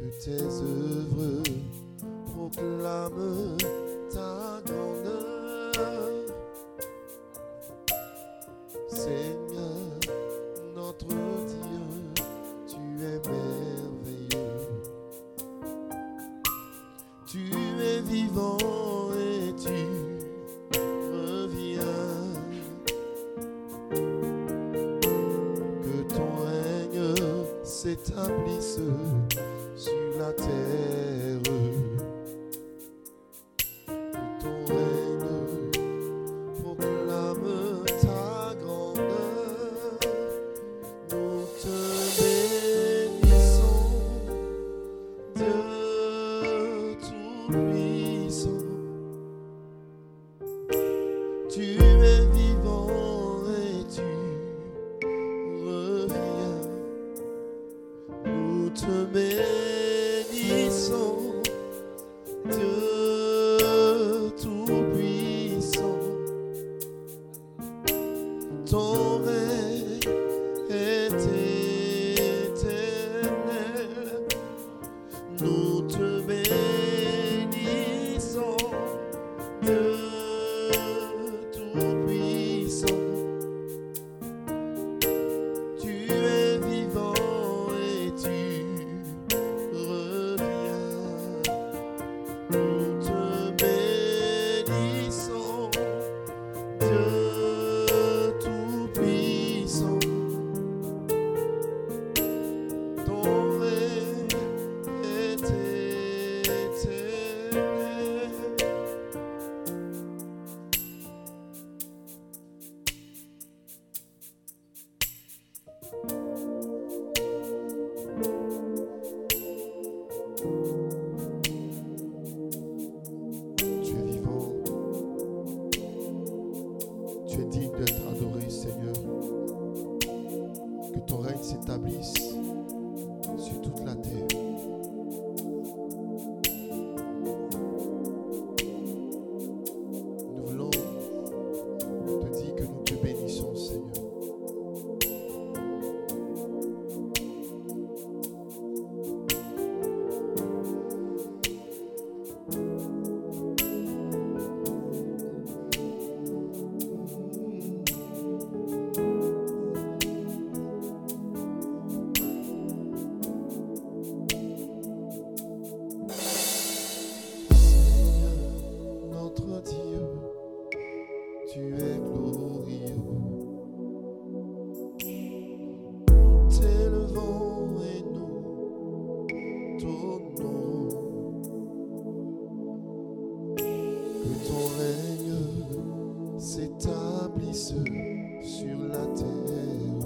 que tes œuvres proclament ta grandeur. que ton règne s'établisse sur la terre.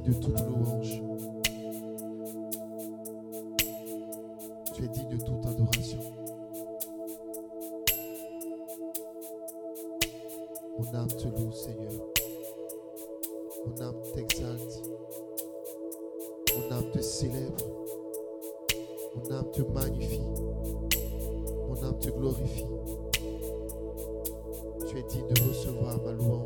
digne de toute louange. Tu es digne de toute adoration. Mon âme te loue, Seigneur. Mon âme t'exalte. Mon âme te célèbre. Mon âme te magnifie. Mon âme te glorifie. Tu es digne de recevoir ma louange.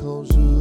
Quand je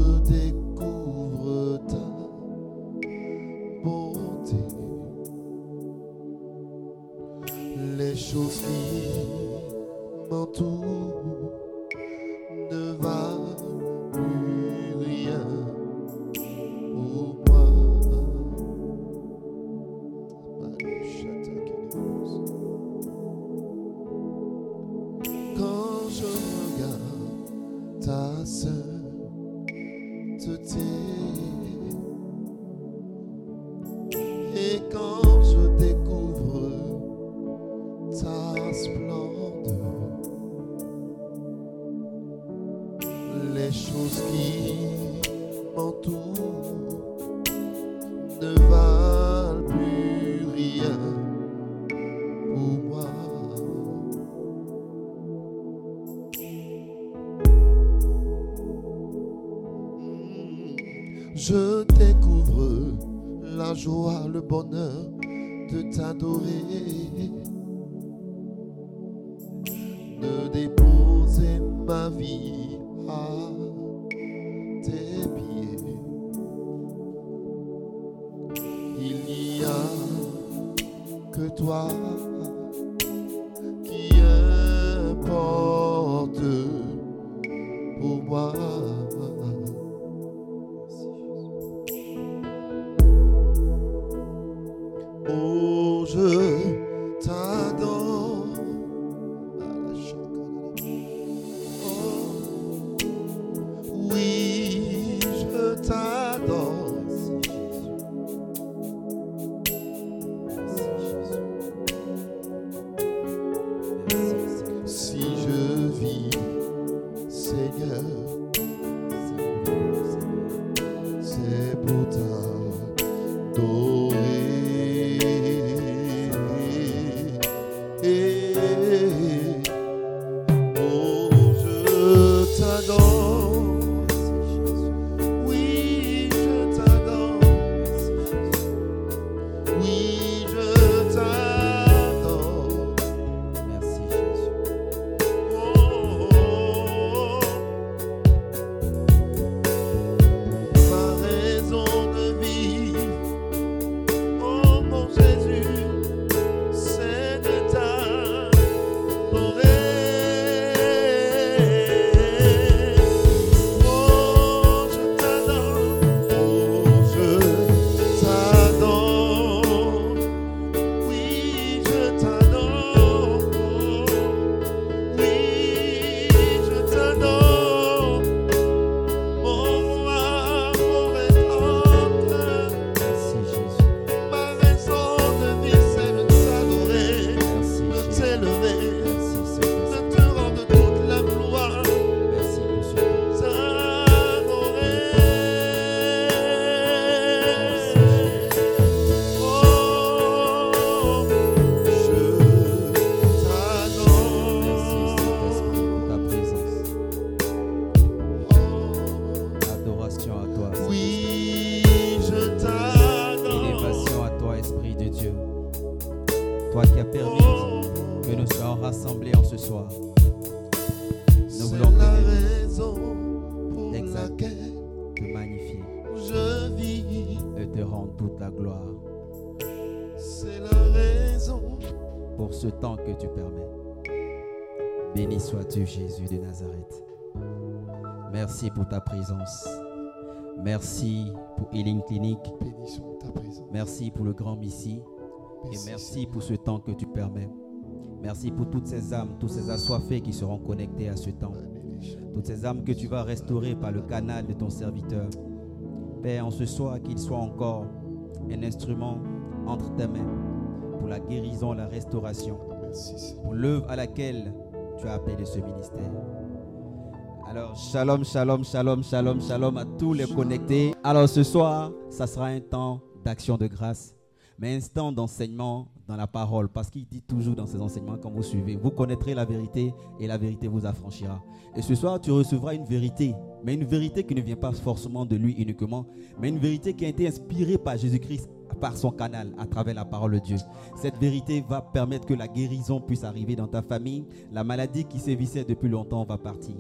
présence. Merci pour Healing Clinic. Bénissons ta présence. Merci pour le grand Messie. Et merci pour ce temps que tu permets. Merci pour toutes ces âmes, tous ces assoiffés qui seront connectés à ce temps. Toutes ces âmes que tu vas restaurer par le canal de ton serviteur. Père, en ce soir, qu'il soit encore un instrument entre tes mains pour la guérison, la restauration, pour l'œuvre à laquelle tu as appelé ce ministère. Alors, shalom, shalom, shalom, shalom, shalom à tous les connectés. Alors, ce soir, ça sera un temps d'action de grâce, mais un temps d'enseignement dans la parole, parce qu'il dit toujours dans ses enseignements, quand vous suivez, vous connaîtrez la vérité et la vérité vous affranchira. Et ce soir, tu recevras une vérité, mais une vérité qui ne vient pas forcément de lui uniquement, mais une vérité qui a été inspirée par Jésus-Christ, par son canal, à travers la parole de Dieu. Cette vérité va permettre que la guérison puisse arriver dans ta famille. La maladie qui sévissait depuis longtemps va partir.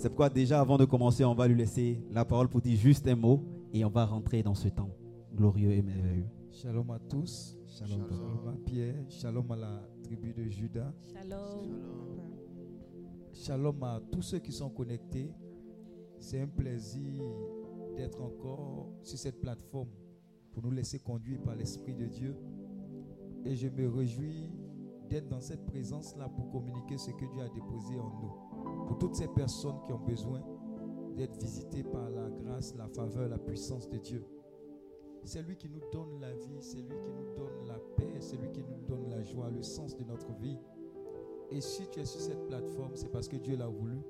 C'est pourquoi déjà avant de commencer, on va lui laisser la parole pour dire juste un mot et on va rentrer dans ce temps glorieux et merveilleux. Shalom à tous. Shalom. Shalom à Pierre. Shalom à la tribu de Judas. Shalom à tous ceux qui sont connectés. C'est un plaisir d'être encore sur cette plateforme pour nous laisser conduire par l'Esprit de Dieu. Et je me réjouis d'être dans cette présence-là pour communiquer ce que Dieu a déposé en nous. Pour toutes ces personnes qui ont besoin d'être visitées par la grâce, la faveur, la puissance de Dieu. C'est lui qui nous donne la vie, c'est lui qui nous donne la paix, c'est lui qui nous donne la joie, le sens de notre vie. Et si tu es sur cette plateforme, c'est parce que Dieu l'a voulu.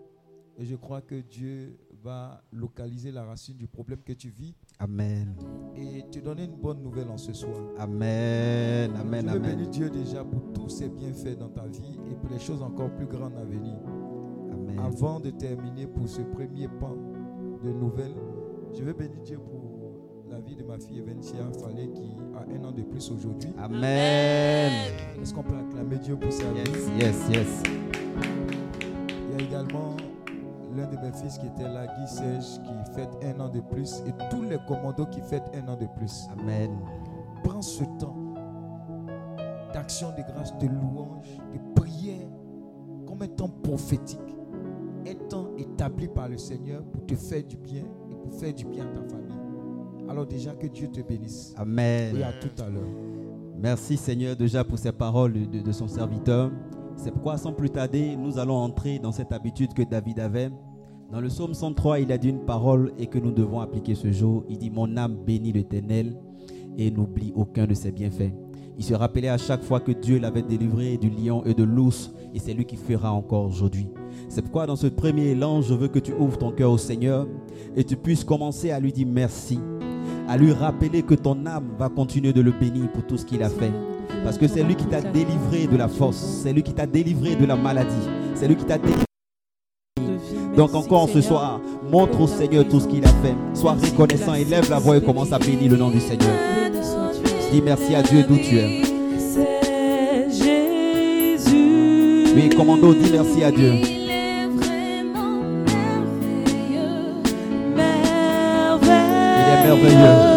Et je crois que Dieu va localiser la racine du problème que tu vis Amen. et te donner une bonne nouvelle en ce soir. Amen. Amen. je veux bénir Amen. Dieu déjà pour tous ses bienfaits dans ta vie et pour les choses encore plus grandes à venir. Amen. Avant de terminer pour ce premier pan de nouvelles, je veux bénir Dieu pour la vie de ma fille Evencia Fallet qui a un an de plus aujourd'hui. Amen. Est-ce qu'on peut acclamer Dieu pour sa vie? Yes, yes, yes. Il y a également l'un de mes fils qui était là, Guy Serge, qui fête un an de plus et tous les commandos qui fêtent un an de plus. Amen. Prends ce temps d'action de grâce, de louange, de prière, comme un temps prophétique, temps établi par le Seigneur pour te faire du bien et pour faire du bien à ta famille. Alors déjà que Dieu te bénisse. Amen. Et à tout à l'heure. Merci Seigneur déjà pour ces paroles de, de son serviteur. C'est pourquoi sans plus tarder, nous allons entrer dans cette habitude que David avait. Dans le psaume 103, il a dit une parole et que nous devons appliquer ce jour. Il dit, mon âme bénit l'Éternel et n'oublie aucun de ses bienfaits. Il se rappelait à chaque fois que Dieu l'avait délivré du lion et de l'ours et c'est lui qui fera encore aujourd'hui. C'est pourquoi dans ce premier élan, je veux que tu ouvres ton cœur au Seigneur et tu puisses commencer à lui dire merci, à lui rappeler que ton âme va continuer de le bénir pour tout ce qu'il a fait. Parce que c'est lui qui t'a délivré de la force, c'est lui qui t'a délivré de la maladie, c'est lui qui t'a délivré. Donc encore ce soir, montre au Seigneur tout ce qu'il a fait. Sois reconnaissant, élève la voix et commence à bénir le nom du Seigneur. Dis merci à Dieu d'où tu es. Oui, commando, dis merci à Dieu. Il est vraiment merveilleux,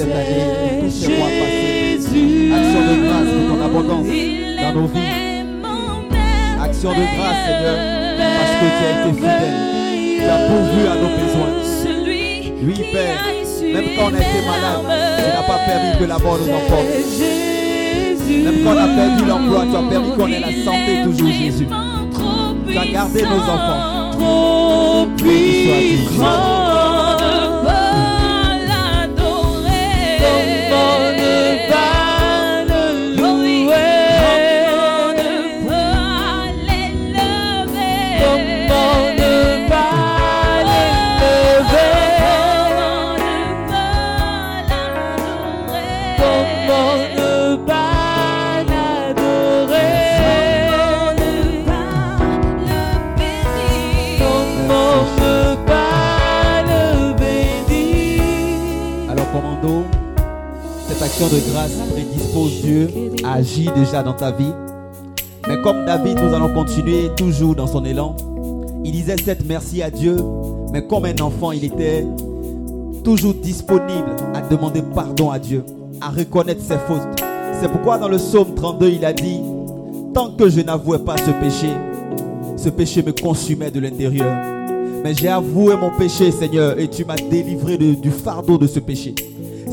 cette année, pour tous ces mois passés. Jésus. Action de grâce pour ton abondance dans nos vies. Action de grâce, Seigneur, parce que tu as été fidèle. Tu as pourvu à nos besoins. Oui, Père, même quand on a été malade, tu n'as pas permis que la mort nous emporte. Jésus. Même quand on a perdu l'emploi, tu as permis qu'on ait la santé toujours, Jésus. Tu as gardé nos enfants. Trop puissant. Grâce prédispose Dieu à agir déjà dans ta vie. Mais comme David, nous allons continuer toujours dans son élan. Il disait cette merci à Dieu, mais comme un enfant, il était toujours disponible à demander pardon à Dieu, à reconnaître ses fautes. C'est pourquoi dans le psaume 32, il a dit, tant que je n'avouais pas ce péché, ce péché me consumait de l'intérieur. Mais j'ai avoué mon péché, Seigneur, et tu m'as délivré du fardeau de ce péché.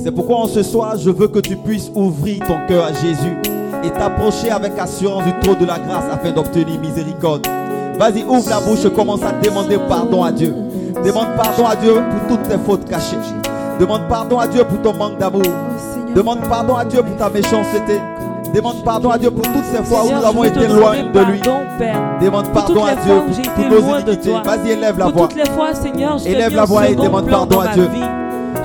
C'est pourquoi en ce soir, je veux que tu puisses ouvrir ton cœur à Jésus et t'approcher avec assurance du trône de la grâce afin d'obtenir miséricorde. Vas-y, ouvre la bouche et commence à demander pardon à Dieu. Demande pardon à Dieu pour toutes tes fautes cachées. Demande pardon à Dieu pour ton manque d'amour. Demande pardon à Dieu pour ta méchanceté. Demande pardon à Dieu pour toutes ces fois où nous avons été loin de lui. Demande pardon à Dieu pour toutes nos loin de iniquités. Vas-y, élève la voix. Élève la voix et demande pardon à Dieu.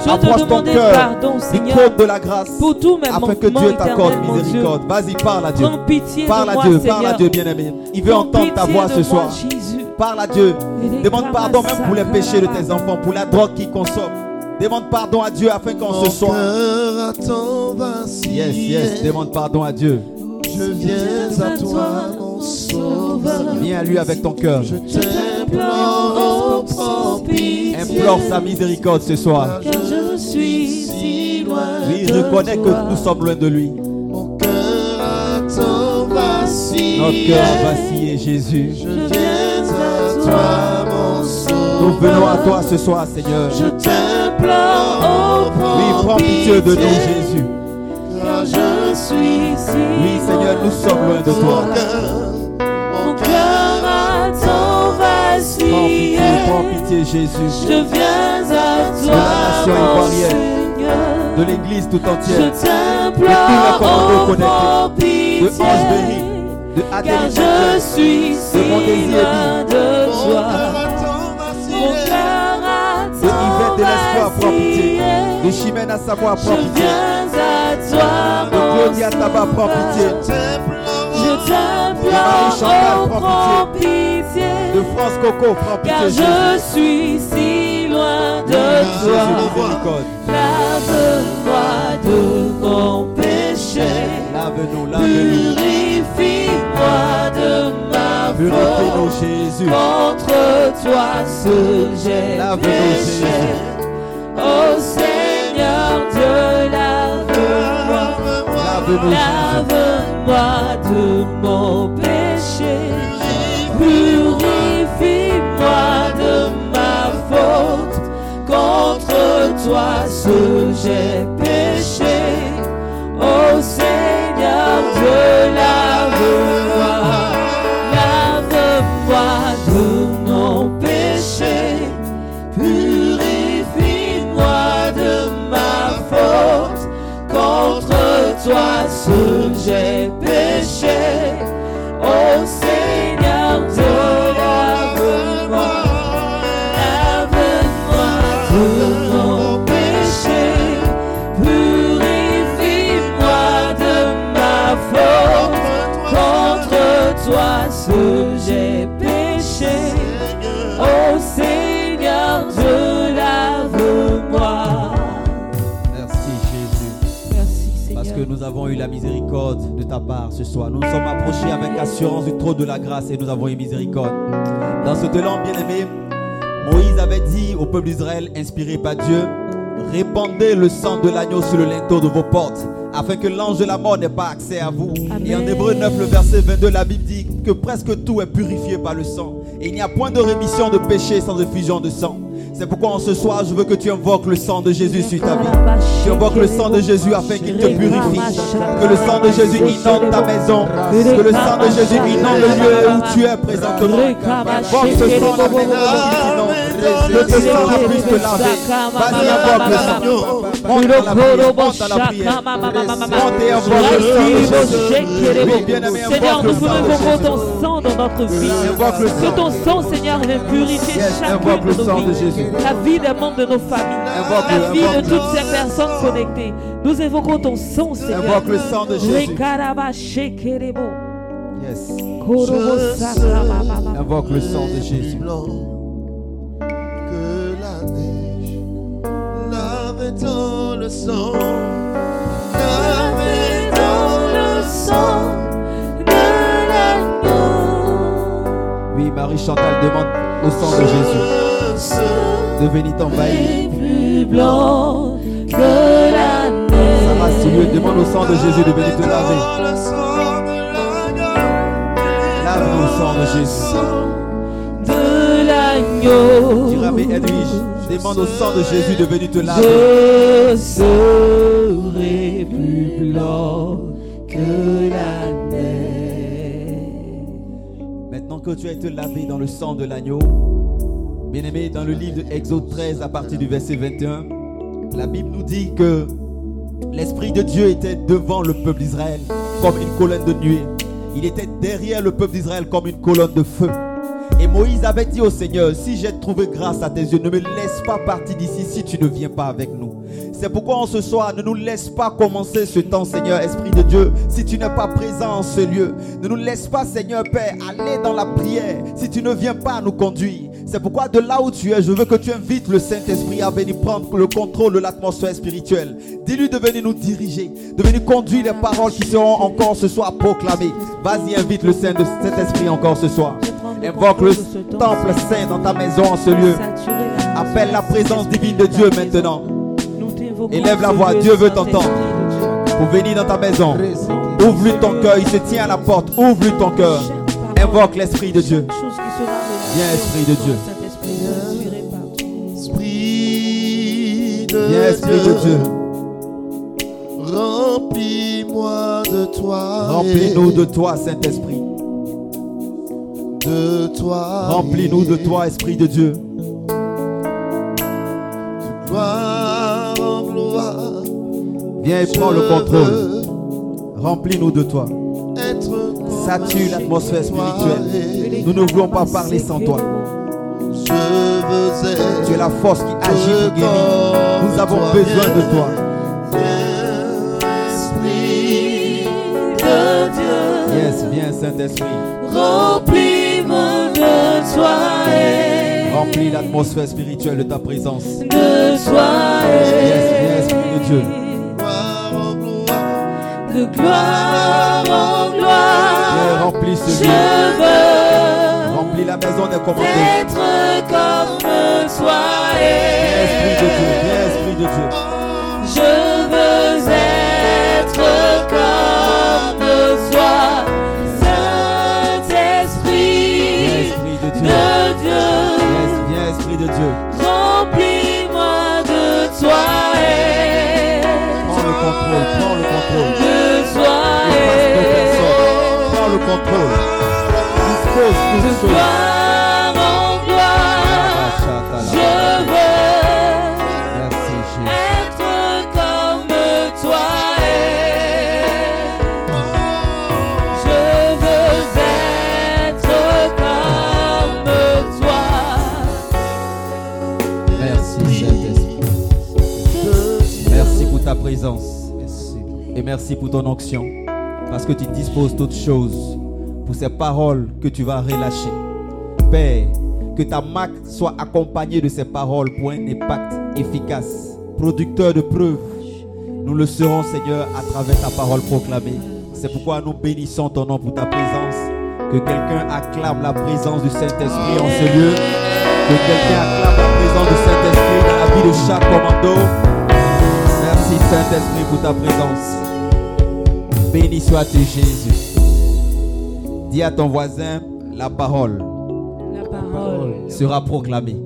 Je Approche ton cœur du trône de la grâce pour afin que Dieu t'accorde miséricorde. Vas-y, parle à Dieu. Pitié Parle de à moi, Dieu, parle à. Dieu, bien-aimé. Il veut Prends entendre ta voix ce moi, soir. Jésus. Parle à Dieu. Demande pardon même pour les péchés de tes enfants, pour la drogue qu'ils consomment. Demande pardon à Dieu afin qu'en Mon ce soir. cœur a tant vacillé. Yes, yes, demande pardon à Dieu. Je viens à toi, mon sauveur. Viens à lui avec ton cœur. Je t'implore, prends pitié. Implore sa miséricorde ce soir. Car je suis si loin Oui, reconnais que nous sommes loin de lui. Mon cœur a tant vacillé. Notre cœur a vacillé, Jésus. Je viens à toi, mon sauveur. Nous venons à toi ce soir, Seigneur. Je t'implore, oh, prends pitié de nous, Jésus. Car je suis si Oui, Seigneur, nous sommes loin de toi. Prends pitié, Jésus. Je viens à De toi, la nation mon ivoirienne. Seigneur. De l'église tout Je entière. t'implore, commandos oh, prends De pitié. De Car Adélie je Chrétien. suis si De loin de mon toi. Mon cœur a De Yvette de l'Espoir, prends pitié. De Chimène à Savoie, Je prends pitié. viens à toi, De mon Claudia Tabat, prends pitié. Je De t'implore, Marie-Chantal, oh, prends pitié. De France Coco, prends Car pitié, Jésus. je suis si loin de toi. Lave-moi de mon péché. Lave-nous, lave-nous. Purifie-moi de ma faute. Jésus. Contre toi seul j'ai péché. Oh Seigneur Dieu, lave-moi. Lave-moi de mon péché. Purifie-moi de ma faute. Contre toi seul j'ai péché. Oh Seigneur Dieu, lave-moi. Toi j'ai péché. Nous avons eu la miséricorde de ta part ce soir. Nous nous sommes approchés avec assurance du trône de la grâce et nous avons eu miséricorde. Dans ce élan bien-aimé, Moïse avait dit au peuple d'Israël, inspiré par Dieu, Répandez le sang de l'agneau sur le linteau de vos portes, afin que l'ange de la mort n'ait pas accès à vous. Et en. Hébreu 9, le verset 22, la Bible dit que presque tout est purifié par le sang. Et il n'y a point de rémission de péché sans effusion de sang. C'est pourquoi en ce soir, je veux que tu invoques le sang de Jésus sur ta vie. Tu invoques le sang de Jésus afin qu'il te purifie. Que le sang de Jésus inonde ta maison. Que le sang de Jésus inonde le lieu où tu es présentement. Invoque ce sang la maison te laver. Vas-y, invoque le sang. Monte dans la prière. Monte la prière. Monte et invoque le sang. Oui, bien-aimé, Seigneur, nous voulons invoquer ton sang dans notre vie. Que ton sang, Seigneur, vienne purifier chacune de nos vies. La vie des membres de nos familles. La vie de toutes ces personnes connectées. Nous invoquons ton sang, Seigneur. Invoque le sang de Jésus. Yes. Invoque le sang de Jésus. Oui, Marie Chantal demande au sang de Jésus de venir t'envahir. Plus blanc que la demande au sang de Jésus de venir te laver. Lave-nous au sang de Jésus. L'agneau. Tirabé Edwige demande au sang de Jésus de venir te laver. Je serai plus blanc que la neige. Maintenant que tu as été lavé dans le sang de l'agneau, bien-aimé, dans le livre de Exode 13 à partir du verset 21, la Bible nous dit que l'Esprit de Dieu était devant le peuple d'Israël comme une colonne de nuée. Il était derrière le peuple d'Israël comme une colonne de feu. Et Moïse avait dit au Seigneur, si j'ai trouvé grâce à tes yeux, ne me laisse pas partir d'ici si tu ne viens pas avec nous. C'est pourquoi en ce soir, ne nous laisse pas commencer ce temps, Seigneur, Esprit de Dieu, si tu n'es pas présent en ce lieu. Ne nous laisse pas, Seigneur Père, aller dans la prière si tu ne viens pas nous conduire. C'est pourquoi de là où tu es, je veux que tu invites le Saint-Esprit à venir prendre le contrôle de l'atmosphère spirituelle. Dis-lui de venir nous diriger, de venir conduire les paroles qui seront encore ce soir proclamées. Vas-y, invite le Saint- Saint-Esprit encore ce soir. Invoque le temple saint dans ta maison en ce lieu. Appelle la présence divine de Dieu maintenant. Élève la voix, Dieu veut t'entendre. Pour venir dans ta maison, ouvre-lui ton cœur, il se tient à la porte, ouvre-lui ton cœur. Invoque l'Esprit de Dieu. Viens, Esprit de Dieu. Esprit de Viens, Esprit de Dieu. Remplis-moi de toi. Remplis-nous de toi, Saint-Esprit. de toi. Remplis-nous de toi, Esprit de Dieu. De gloire en gloire. Viens et prends le contrôle. Remplis-nous de toi. Sature l'atmosphère spirituelle. Nous ne voulons pas parler sans toi. Tu es la force qui agit pour guérir. Nous avons besoin de toi. Esprit de Dieu, Yes, viens, Saint-Esprit. remplis-moi de toi Remplis l'atmosphère spirituelle de ta présence. de toi Yes, viens, Esprit de Dieu. De gloire en gloire. remplis ce Je lieu. veux Remplis la maison des commandés. Merci pour ton onction. Parce que tu disposes toutes choses pour ces paroles que tu vas relâcher. Père, que ta marque soit accompagnée de ces paroles pour un impact efficace, producteur de preuves. Nous le serons, Seigneur, à travers ta parole proclamée. C'est pourquoi nous bénissons ton nom pour ta présence. Que quelqu'un acclame la présence du Saint-Esprit en ce lieu. Que quelqu'un acclame la présence du Saint-Esprit dans la vie de chaque commando. Saint-Esprit, pour ta présence. Béni sois-tu, Jésus. Dis à ton voisin, la parole La parole sera proclamée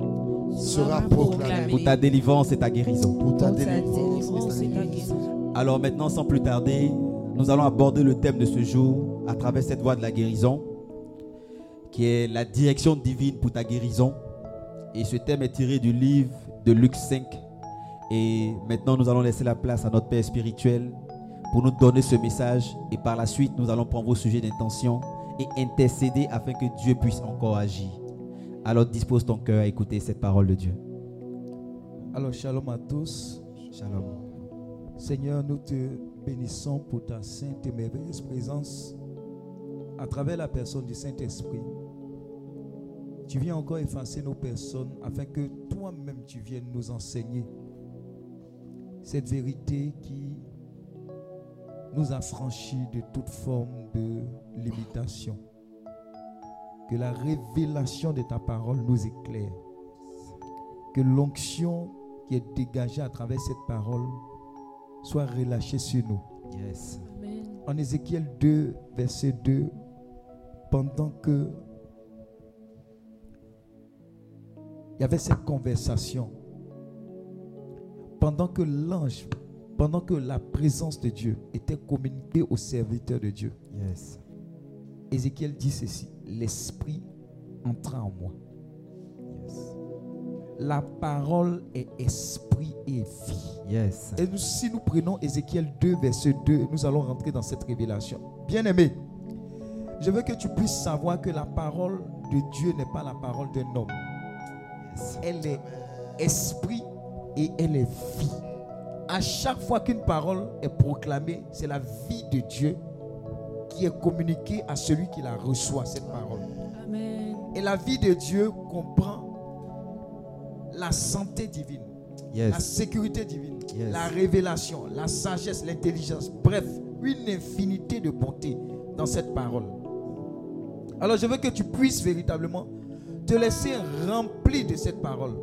sera proclamé pour ta délivrance et ta guérison. pour ta délivrance et ta guérison. Alors maintenant, sans plus tarder, nous allons aborder le thème de ce jour à travers cette voie de la guérison, qui est la direction divine pour ta guérison. Et ce thème est tiré du livre de Luc 5. Et maintenant, nous allons laisser la place à notre Père spirituel pour nous donner ce message. Et par la suite, nous allons prendre vos sujets d'intention et intercéder afin que Dieu puisse encore agir. Alors dispose ton cœur à écouter cette parole de Dieu. Alors, shalom à tous. Shalom. Seigneur, nous te bénissons pour ta sainte et merveilleuse présence à travers la personne du Saint-Esprit. Tu viens encore effacer nos personnes afin que toi-même tu viennes nous enseigner cette vérité qui nous affranchit de toute forme de limitation. Que la révélation de ta parole nous éclaire. Que l'onction qui est dégagée à travers cette parole soit relâchée sur nous. Yes. Amen. En Ézéchiel 2, verset 2, pendant que il y avait cette conversation, pendant que l'ange, pendant que la présence de Dieu était communiquée aux serviteurs de Dieu, Yes. Ézéchiel dit ceci, l'Esprit entra en moi. Yes. La parole est esprit et vie. Yes. Et nous, si nous prenons Ézéchiel 2, verset 2, nous allons rentrer dans cette révélation. Bien-aimé, je veux que tu puisses savoir que la parole de Dieu n'est pas la parole d'un homme. Yes. Elle est esprit et elle est vie. À chaque fois qu'une parole est proclamée, c'est la vie de Dieu qui est communiquée à celui qui la reçoit, cette parole. Amen. Et la vie de Dieu comprend la santé divine la sécurité divine, Yes. la révélation, la sagesse, l'intelligence, bref, une infinité de bonté dans cette parole. Alors je veux que tu puisses véritablement te laisser remplir de cette parole,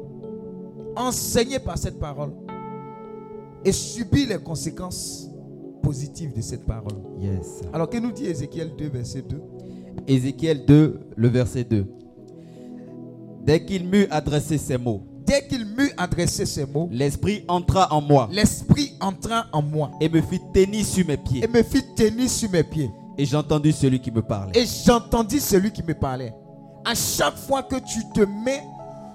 enseigner par cette parole et subir les conséquences positives de cette parole. Yes. Alors que nous dit Ézéchiel 2, verset 2 Ézéchiel 2, le verset 2. Dès qu'il m'eut adressé ces mots, Dès qu'il m'eut adressé ces mots, l'Esprit entra en moi l'Esprit entra en moi et me fit tenir sur mes pieds. et me fit tenir sur mes pieds. Et j'entendis celui qui me parlait. Et j'entendis celui qui me parlait. À chaque fois que tu te mets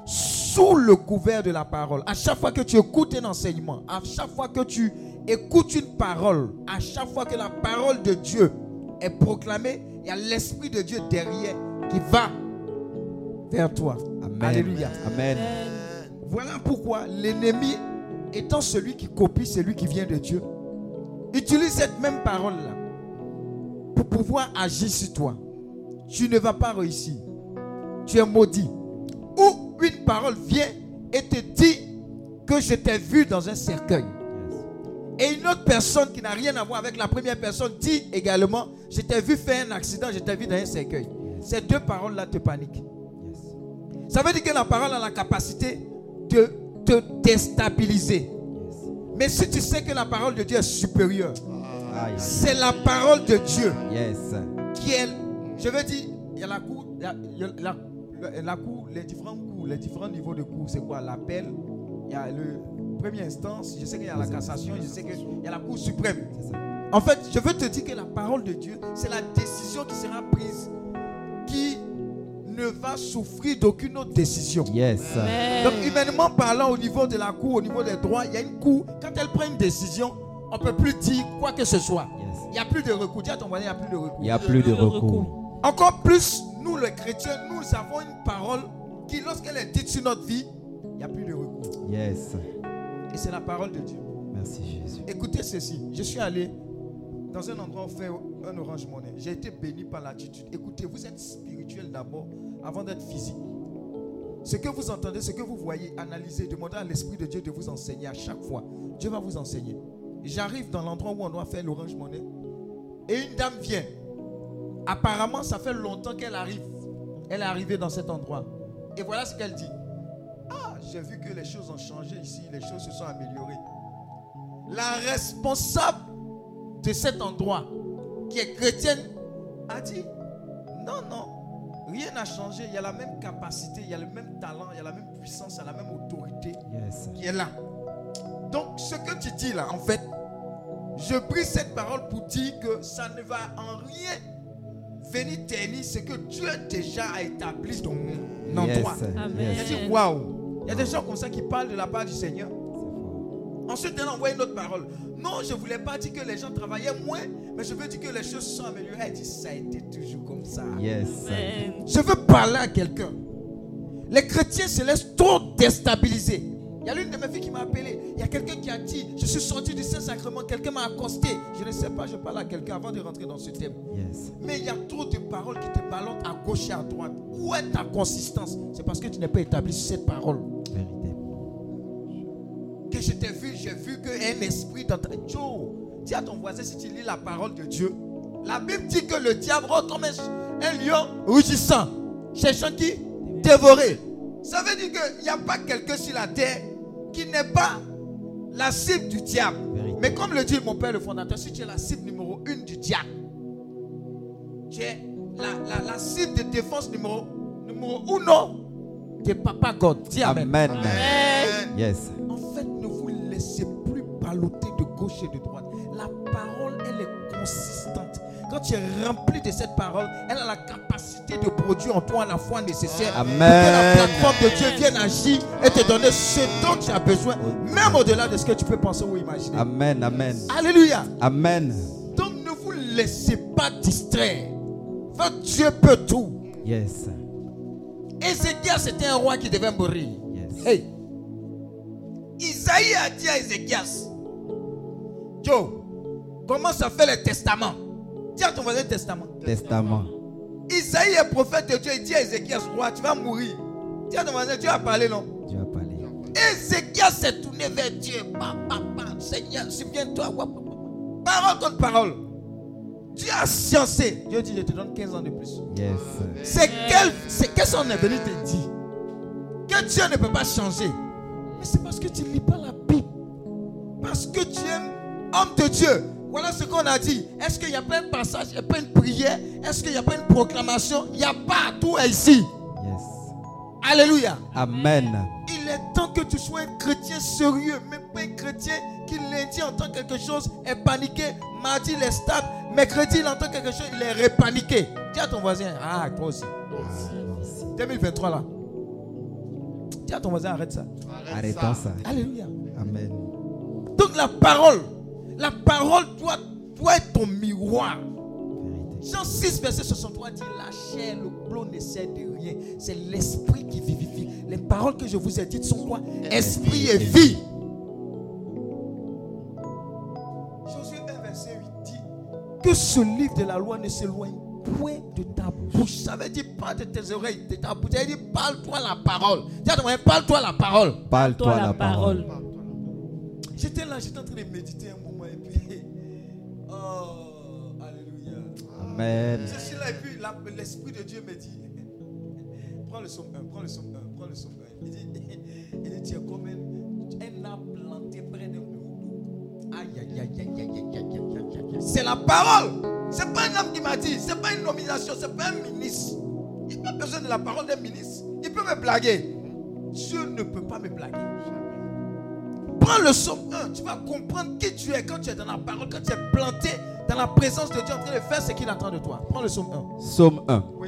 sous le couvert de la parole, à chaque fois que tu écoutes un enseignement, à chaque fois que tu écoutes une parole, à chaque fois que la parole de Dieu est proclamée, il y a l'Esprit de Dieu derrière qui va vers toi. Amen. Alléluia. Amen. Voilà pourquoi l'ennemi, étant celui qui copie celui qui vient de Dieu, utilise cette même parole-là pour pouvoir agir sur toi. Tu ne vas pas réussir. Tu es maudit. Ou une parole vient et te dit que je t'ai vu dans un cercueil. Et une autre personne qui n'a rien à voir avec la première personne dit également, je t'ai vu faire un accident, je t'ai vu dans un cercueil. Ces deux paroles-là te paniquent. Ça veut dire que la parole a la capacité de te déstabiliser. Mais si tu sais que la parole de Dieu est supérieure, Aïe. c'est la parole de Dieu Yes. qui est. Je veux dire, il y a la cour, il y a- la, la- la cour, les différents les différents niveaux de cours, c'est quoi? L'appel, il y a le première instance, je sais qu'il y a la cassation, je sais qu'il y a la cour suprême. En fait, je veux te dire que la parole de Dieu, c'est la décision qui sera prise qui ne va souffrir d'aucune autre décision. Yes. Amen. Donc, humainement parlant, au niveau de la cour, au niveau des droits, il y a une cour. Quand elle prend une décision, on ne peut plus dire quoi que ce soit. Yes. Il n'y a plus de recours. Dis à ton voisin, il n'y a plus de recours. Il n'y a plus de recours. Encore plus, nous les chrétiens, nous avons une parole qui, lorsqu'elle est dite sur notre vie, il n'y a plus de recours. Yes. Et c'est la parole de Dieu. Merci Jésus. Écoutez ceci. Je suis allé dans un endroit où on fait un orange monnaie. J'ai été béni par l'attitude. Écoutez, vous êtes spirituel d'abord avant d'être physique. Ce que vous entendez, ce que vous voyez, analysez, demandez à l'Esprit de Dieu de vous enseigner à chaque fois. Dieu va vous enseigner. J'arrive dans l'endroit où on doit faire l'orange monnaie et une dame vient. Apparemment, ça fait longtemps qu'elle arrive. Elle est arrivée dans cet endroit. Et voilà ce qu'elle dit. Ah, j'ai vu que les choses ont changé ici, les choses se sont améliorées. la responsable de cet endroit, qui est chrétienne, a dit non, non, rien n'a changé. Il y a la même capacité, il y a le même talent, il y a la même puissance, il y a la même autorité Yes. qui est là. Donc, ce que tu dis là, en fait, je prie cette parole pour dire que ça ne va en rien venir ternir ce que Dieu déjà a établi dans Yes. toi. Il a dit waouh. Il y a des gens comme ça qui parlent de la part du Seigneur. Ensuite, elle a envoyé une autre parole. Non, je ne voulais pas dire que les gens travaillaient moins, mais je veux dire que les choses se sont améliorées. Elle dit ça a été toujours comme ça. Yes. Amen. Je veux parler à quelqu'un. Les chrétiens se laissent trop déstabiliser. Il y a l'une de mes filles qui m'a appelé. Il y a quelqu'un qui a dit Je suis sorti du Saint-Sacrement. Quelqu'un m'a accosté. Je ne sais pas, je parle à quelqu'un avant de rentrer dans ce thème. Yes. Mais il y a trop de paroles qui te ballottent à gauche et à droite. Où est ta consistance? C'est parce que tu n'es pas établi sur cette parole. Vérité. Que je t'ai vu, j'ai vu qu'un esprit dans ta. Joe, dis à ton voisin si tu lis la parole de Dieu. La Bible dit que le diable rentre comme un, un lion rugissant, cherchant qui Dévorer. Ça veut dire qu'il n'y a pas quelqu'un sur la terre qui n'est pas la cible du diable. Vérité. Mais comme le dit mon père le fondateur, si tu es la cible numéro une du diable, tu es la, la- la cible de défense numéro, numéro uno de Papa God. Dis Amen. Amen. Amen. Yes. En fait, ne vous laissez plus balloter de gauche et de droite. Quand tu es rempli de cette parole, elle a la capacité de produire en toi la foi nécessaire Amen. pour que la plateforme de Dieu vienne agir et te donner ce dont tu as besoin, même au-delà de ce que tu peux penser ou imaginer. Amen. Amen. Alléluia. Amen. Donc ne vous laissez pas distraire. Votre Dieu peut tout. Yes. Ézéchias, c'était un roi qui devait mourir. Yes. Hey. Isaïe a dit à Ézéchias, Joe, comment ça fait le testament? Dis à ton voisin testament. Testament. Isaïe est prophète de Dieu, il dit à Ézéchias, roi, tu vas mourir. Dis à ton voisin, Dieu a parlé, non? Dieu a parlé. Ézéchias s'est tourné vers Dieu. Pa, pa, pa. Seigneur, souviens-toi. Parole contre parole. Dieu a sciencé. Dieu dit, je te donne 15 ans de plus. Yes. C'est quel, c'est qu'est-ce qu'on est venu te dire? Que Dieu ne peut pas changer. Mais c'est parce que tu ne lis pas la Bible. Parce que tu es homme de Dieu. Voilà ce qu'on a dit. Est-ce qu'il n'y a pas un passage, il n'y a pas une prière Est-ce qu'il n'y a pas une proclamation Il n'y a pas tout est ici. Yes. Alléluia. Amen. Il est temps que tu sois un chrétien sérieux, même pas un chrétien qui lundi entend quelque chose, est paniqué, mardi il est stable, mercredi il entend quelque chose, il est repaniqué. Dis à ton voisin, ah toi aussi. 2023 là. Dis à ton voisin, arrête ça. Arrêtons ça. Alléluia. Amen. Donc la parole, la parole doit, doit être ton miroir. Jean 6, verset 63 dit La chair, le blot ne sert de rien. C'est l'esprit qui vivifie. Les paroles que je vous ai dites sont quoi? Esprit et vie. Josué 1, verset 8 dit Que ce livre de la loi ne s'éloigne point de ta bouche. Ça veut dire pas de tes oreilles, de ta bouche. Ça veut dire Parle-toi la parole. Parle-toi la parole. Parle-toi Toi la, la parole. parole. J'étais là, j'étais en train de méditer un moment. Oh, Alléluia. Amen. Je suis là et puis l'Esprit de Dieu me dit Prends le somme 1, prends le somme 1, prends le somme 1. Il dit, il dit Tu es comme un, arbre planté près d'un cours d'eau. Aïe, aïe, aïe, aïe, aïe, aïe, aïe, aïe, aïe, aïe. C'est la parole. C'est pas un homme qui m'a dit, c'est pas une nomination, c'est pas un ministre. Il n'a pas besoin de la parole d'un ministre. Il peut me blaguer. Dieu ne peut pas me blaguer. Prends le somme 1, tu vas comprendre qui tu es quand tu es dans la parole, quand tu es planté dans la présence de Dieu en train de faire ce qu'il attend de toi. Prends le somme 1. Somme 1. Oui.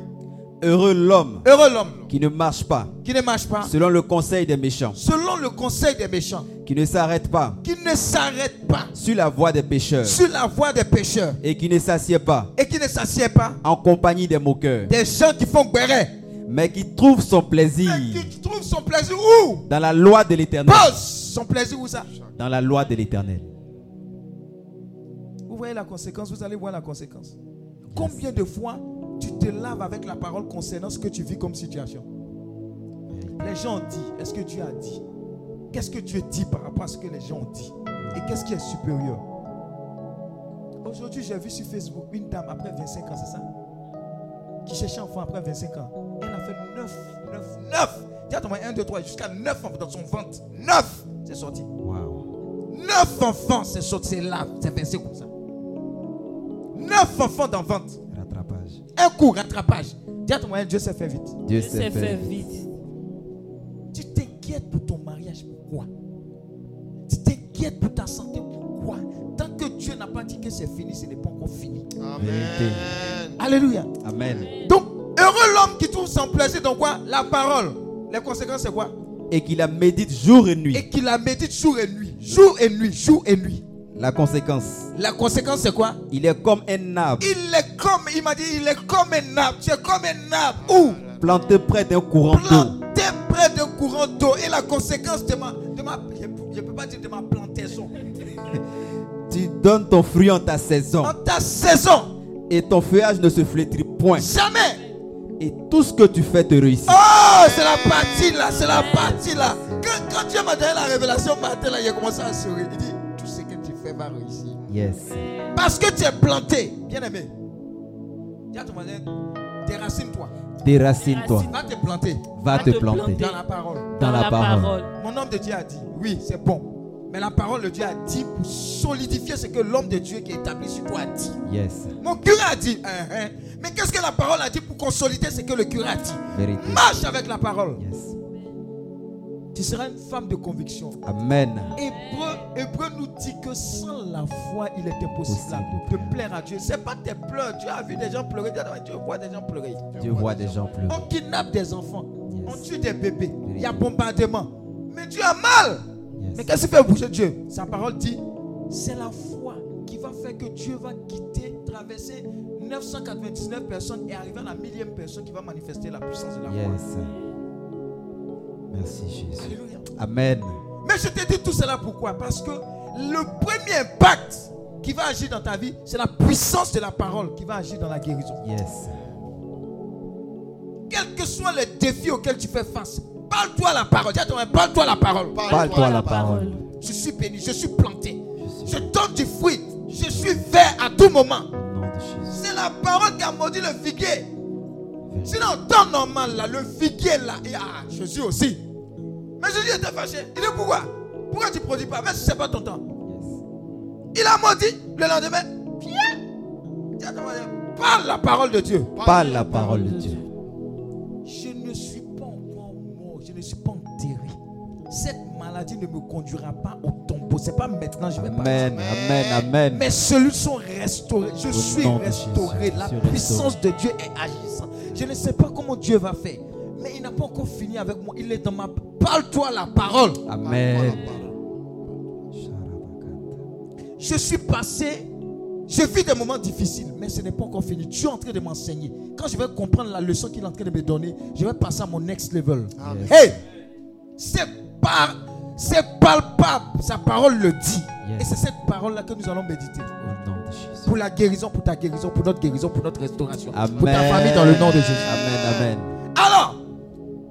Heureux l'homme Heureux l'homme qui ne marche pas qui ne marche pas selon le conseil des méchants, selon le conseil des méchants, qui ne s'arrête pas qui ne s'arrête pas sur la voie des pécheurs sur la voie des pécheurs et qui ne s'assied pas et qui ne s'assied pas en compagnie des moqueurs, des gens qui font guérir, mais qui trouve son plaisir mais qui trouve son plaisir où? dans la loi de l'éternel. Pose son plaisir où ça? Dans la loi de l'éternel. Vous voyez la conséquence, vous allez voir la conséquence. Combien de fois tu te laves avec la parole concernant ce que tu vis comme situation? Les gens ont dit, est-ce que Dieu a dit? Qu'est-ce que Dieu dit par rapport à ce que les gens ont dit? Et qu'est-ce qui est supérieur? Aujourd'hui, j'ai vu sur Facebook une dame après 25 ans, c'est ça? Qui cherchait un enfant après 25 ans. Elle a fait 9, 9, 9. Dis à ton mari 1, 2, 3, jusqu'à 9 enfants dans son ventre. 9 C'est sorti. Wow. Neuf enfants, c'est sorti, c'est là, c'est versé comme ça. Neuf enfants dans vente. Rattrapage. Un coup, rattrapage. Dis à ton moyen, Dieu s'est fait vite. Dieu s'est fait fait. vite. Tu t'inquiètes pour ton mariage, pourquoi? Tu t'inquiètes pour ta santé, pourquoi? Tant que Dieu n'a pas dit que c'est fini, ce n'est pas encore fini. Vérité. Alléluia. Amen. Donc, heureux l'homme qui trouve son plaisir dans quoi? La parole. Les conséquences, c'est quoi? Et qu'il la médite jour et nuit. Et qu'il la médite jour et nuit. Jour et nuit, jour et nuit. La conséquence, La conséquence, c'est quoi? Il est comme un arbre Il est comme, il m'a dit, il est comme un arbre. Tu es comme un arbre. Où? Planté près d'un courant d'eau. Planté près d'un courant d'eau. Et la conséquence de ma, de ma je ne peux pas dire de ma plantaison. Tu donnes ton fruit en ta saison. En ta saison, Et ton feuillage ne se flétrit point. jamais. Et tout ce que tu fais te réussit. Oh, c'est la partie là, c'est la partie là. Quand, quand Dieu m'a donné la révélation matin là, il a commencé à sourire. Il dit, tout ce que tu fais va réussir. Yes. Parce que tu es planté, bien aimé. Dis à ton voisin, déracine-toi. Déracine-toi. Va te planter Va te te planter planter. dans la parole. dans la parole. Mon homme de Dieu a dit, oui, c'est bon. Mais la parole de Dieu a dit pour solidifier ce que l'homme de Dieu qui est établi sur toi a dit. Yes. Mon curé a dit, hein, hein. mais qu'est-ce que la parole a dit pour consolider ce que le curé a dit? Vérité. Marche avec la parole. Yes. Tu seras une femme de conviction. Amen. Hébreu, Hébreu nous dit que sans la foi, il impossible Possible de de plaire à Dieu. C'est pas tes pleurs. Dieu a vu des gens pleurer. Dieu voit des gens pleurer. Dieu voit des gens pleurer. On kidnappe des enfants. Yes. On tue des bébés. Il y a bombardement. Mais Dieu a mal. Yes. Mais qu'est-ce qui fait bouger Dieu Sa parole dit c'est la foi qui va faire que Dieu va quitter, traverser 999 personnes et arriver à la millième personne qui va manifester la puissance de la foi. Yes. Merci Jésus. Alléluia. Amen. Mais je te dis tout cela pourquoi? Parce que le premier impact qui va agir dans ta vie, c'est la puissance de la parole qui va agir dans la guérison. Yes. Quels que soient les défis auxquels tu fais face, parle-toi la parole. Dis à ton voisin, parle-toi la parole. Parle-toi la parole. Je suis béni, je suis planté. Je donne du fruit. Je suis vert à tout moment. C'est la parole qui a maudit le figuier. Sinon, temps normal, là, le figuier là, et ah, Jésus aussi. Mais Jésus était fâché. Il dit pourquoi? Pourquoi tu ne produis pas? Même si ce n'est pas ton temps. Il a maudit le lendemain. Viens. Dis à ton voisin, Parle la parole de Dieu. Parle la parole de Dieu. Cette maladie ne me conduira pas au tombeau. Ce n'est pas maintenant, je vais pas. Amen. Amen. Amen. Mes cellules sont restaurées. Je suis restauré. Jésus, La puissance de Dieu est agissante. Je ne sais pas comment Dieu va faire. Mais il n'a pas encore fini avec moi. Il est dans ma. Parle-toi la parole. Amen. Je suis passé. Je vis des moments difficiles, mais ce n'est pas encore fini. Dieu est en train de m'enseigner. Quand je vais comprendre la leçon qu'il est en train de me donner, je vais passer à mon next level. Amen. Hey! C'est par, c'est palpable. Sa parole le dit. Yes. Et c'est cette parole-là que nous allons méditer. Pour la guérison, pour ta guérison, pour notre guérison, pour notre restauration. Amen. Pour ta famille dans le nom de Jésus. Amen. Amen. Alors,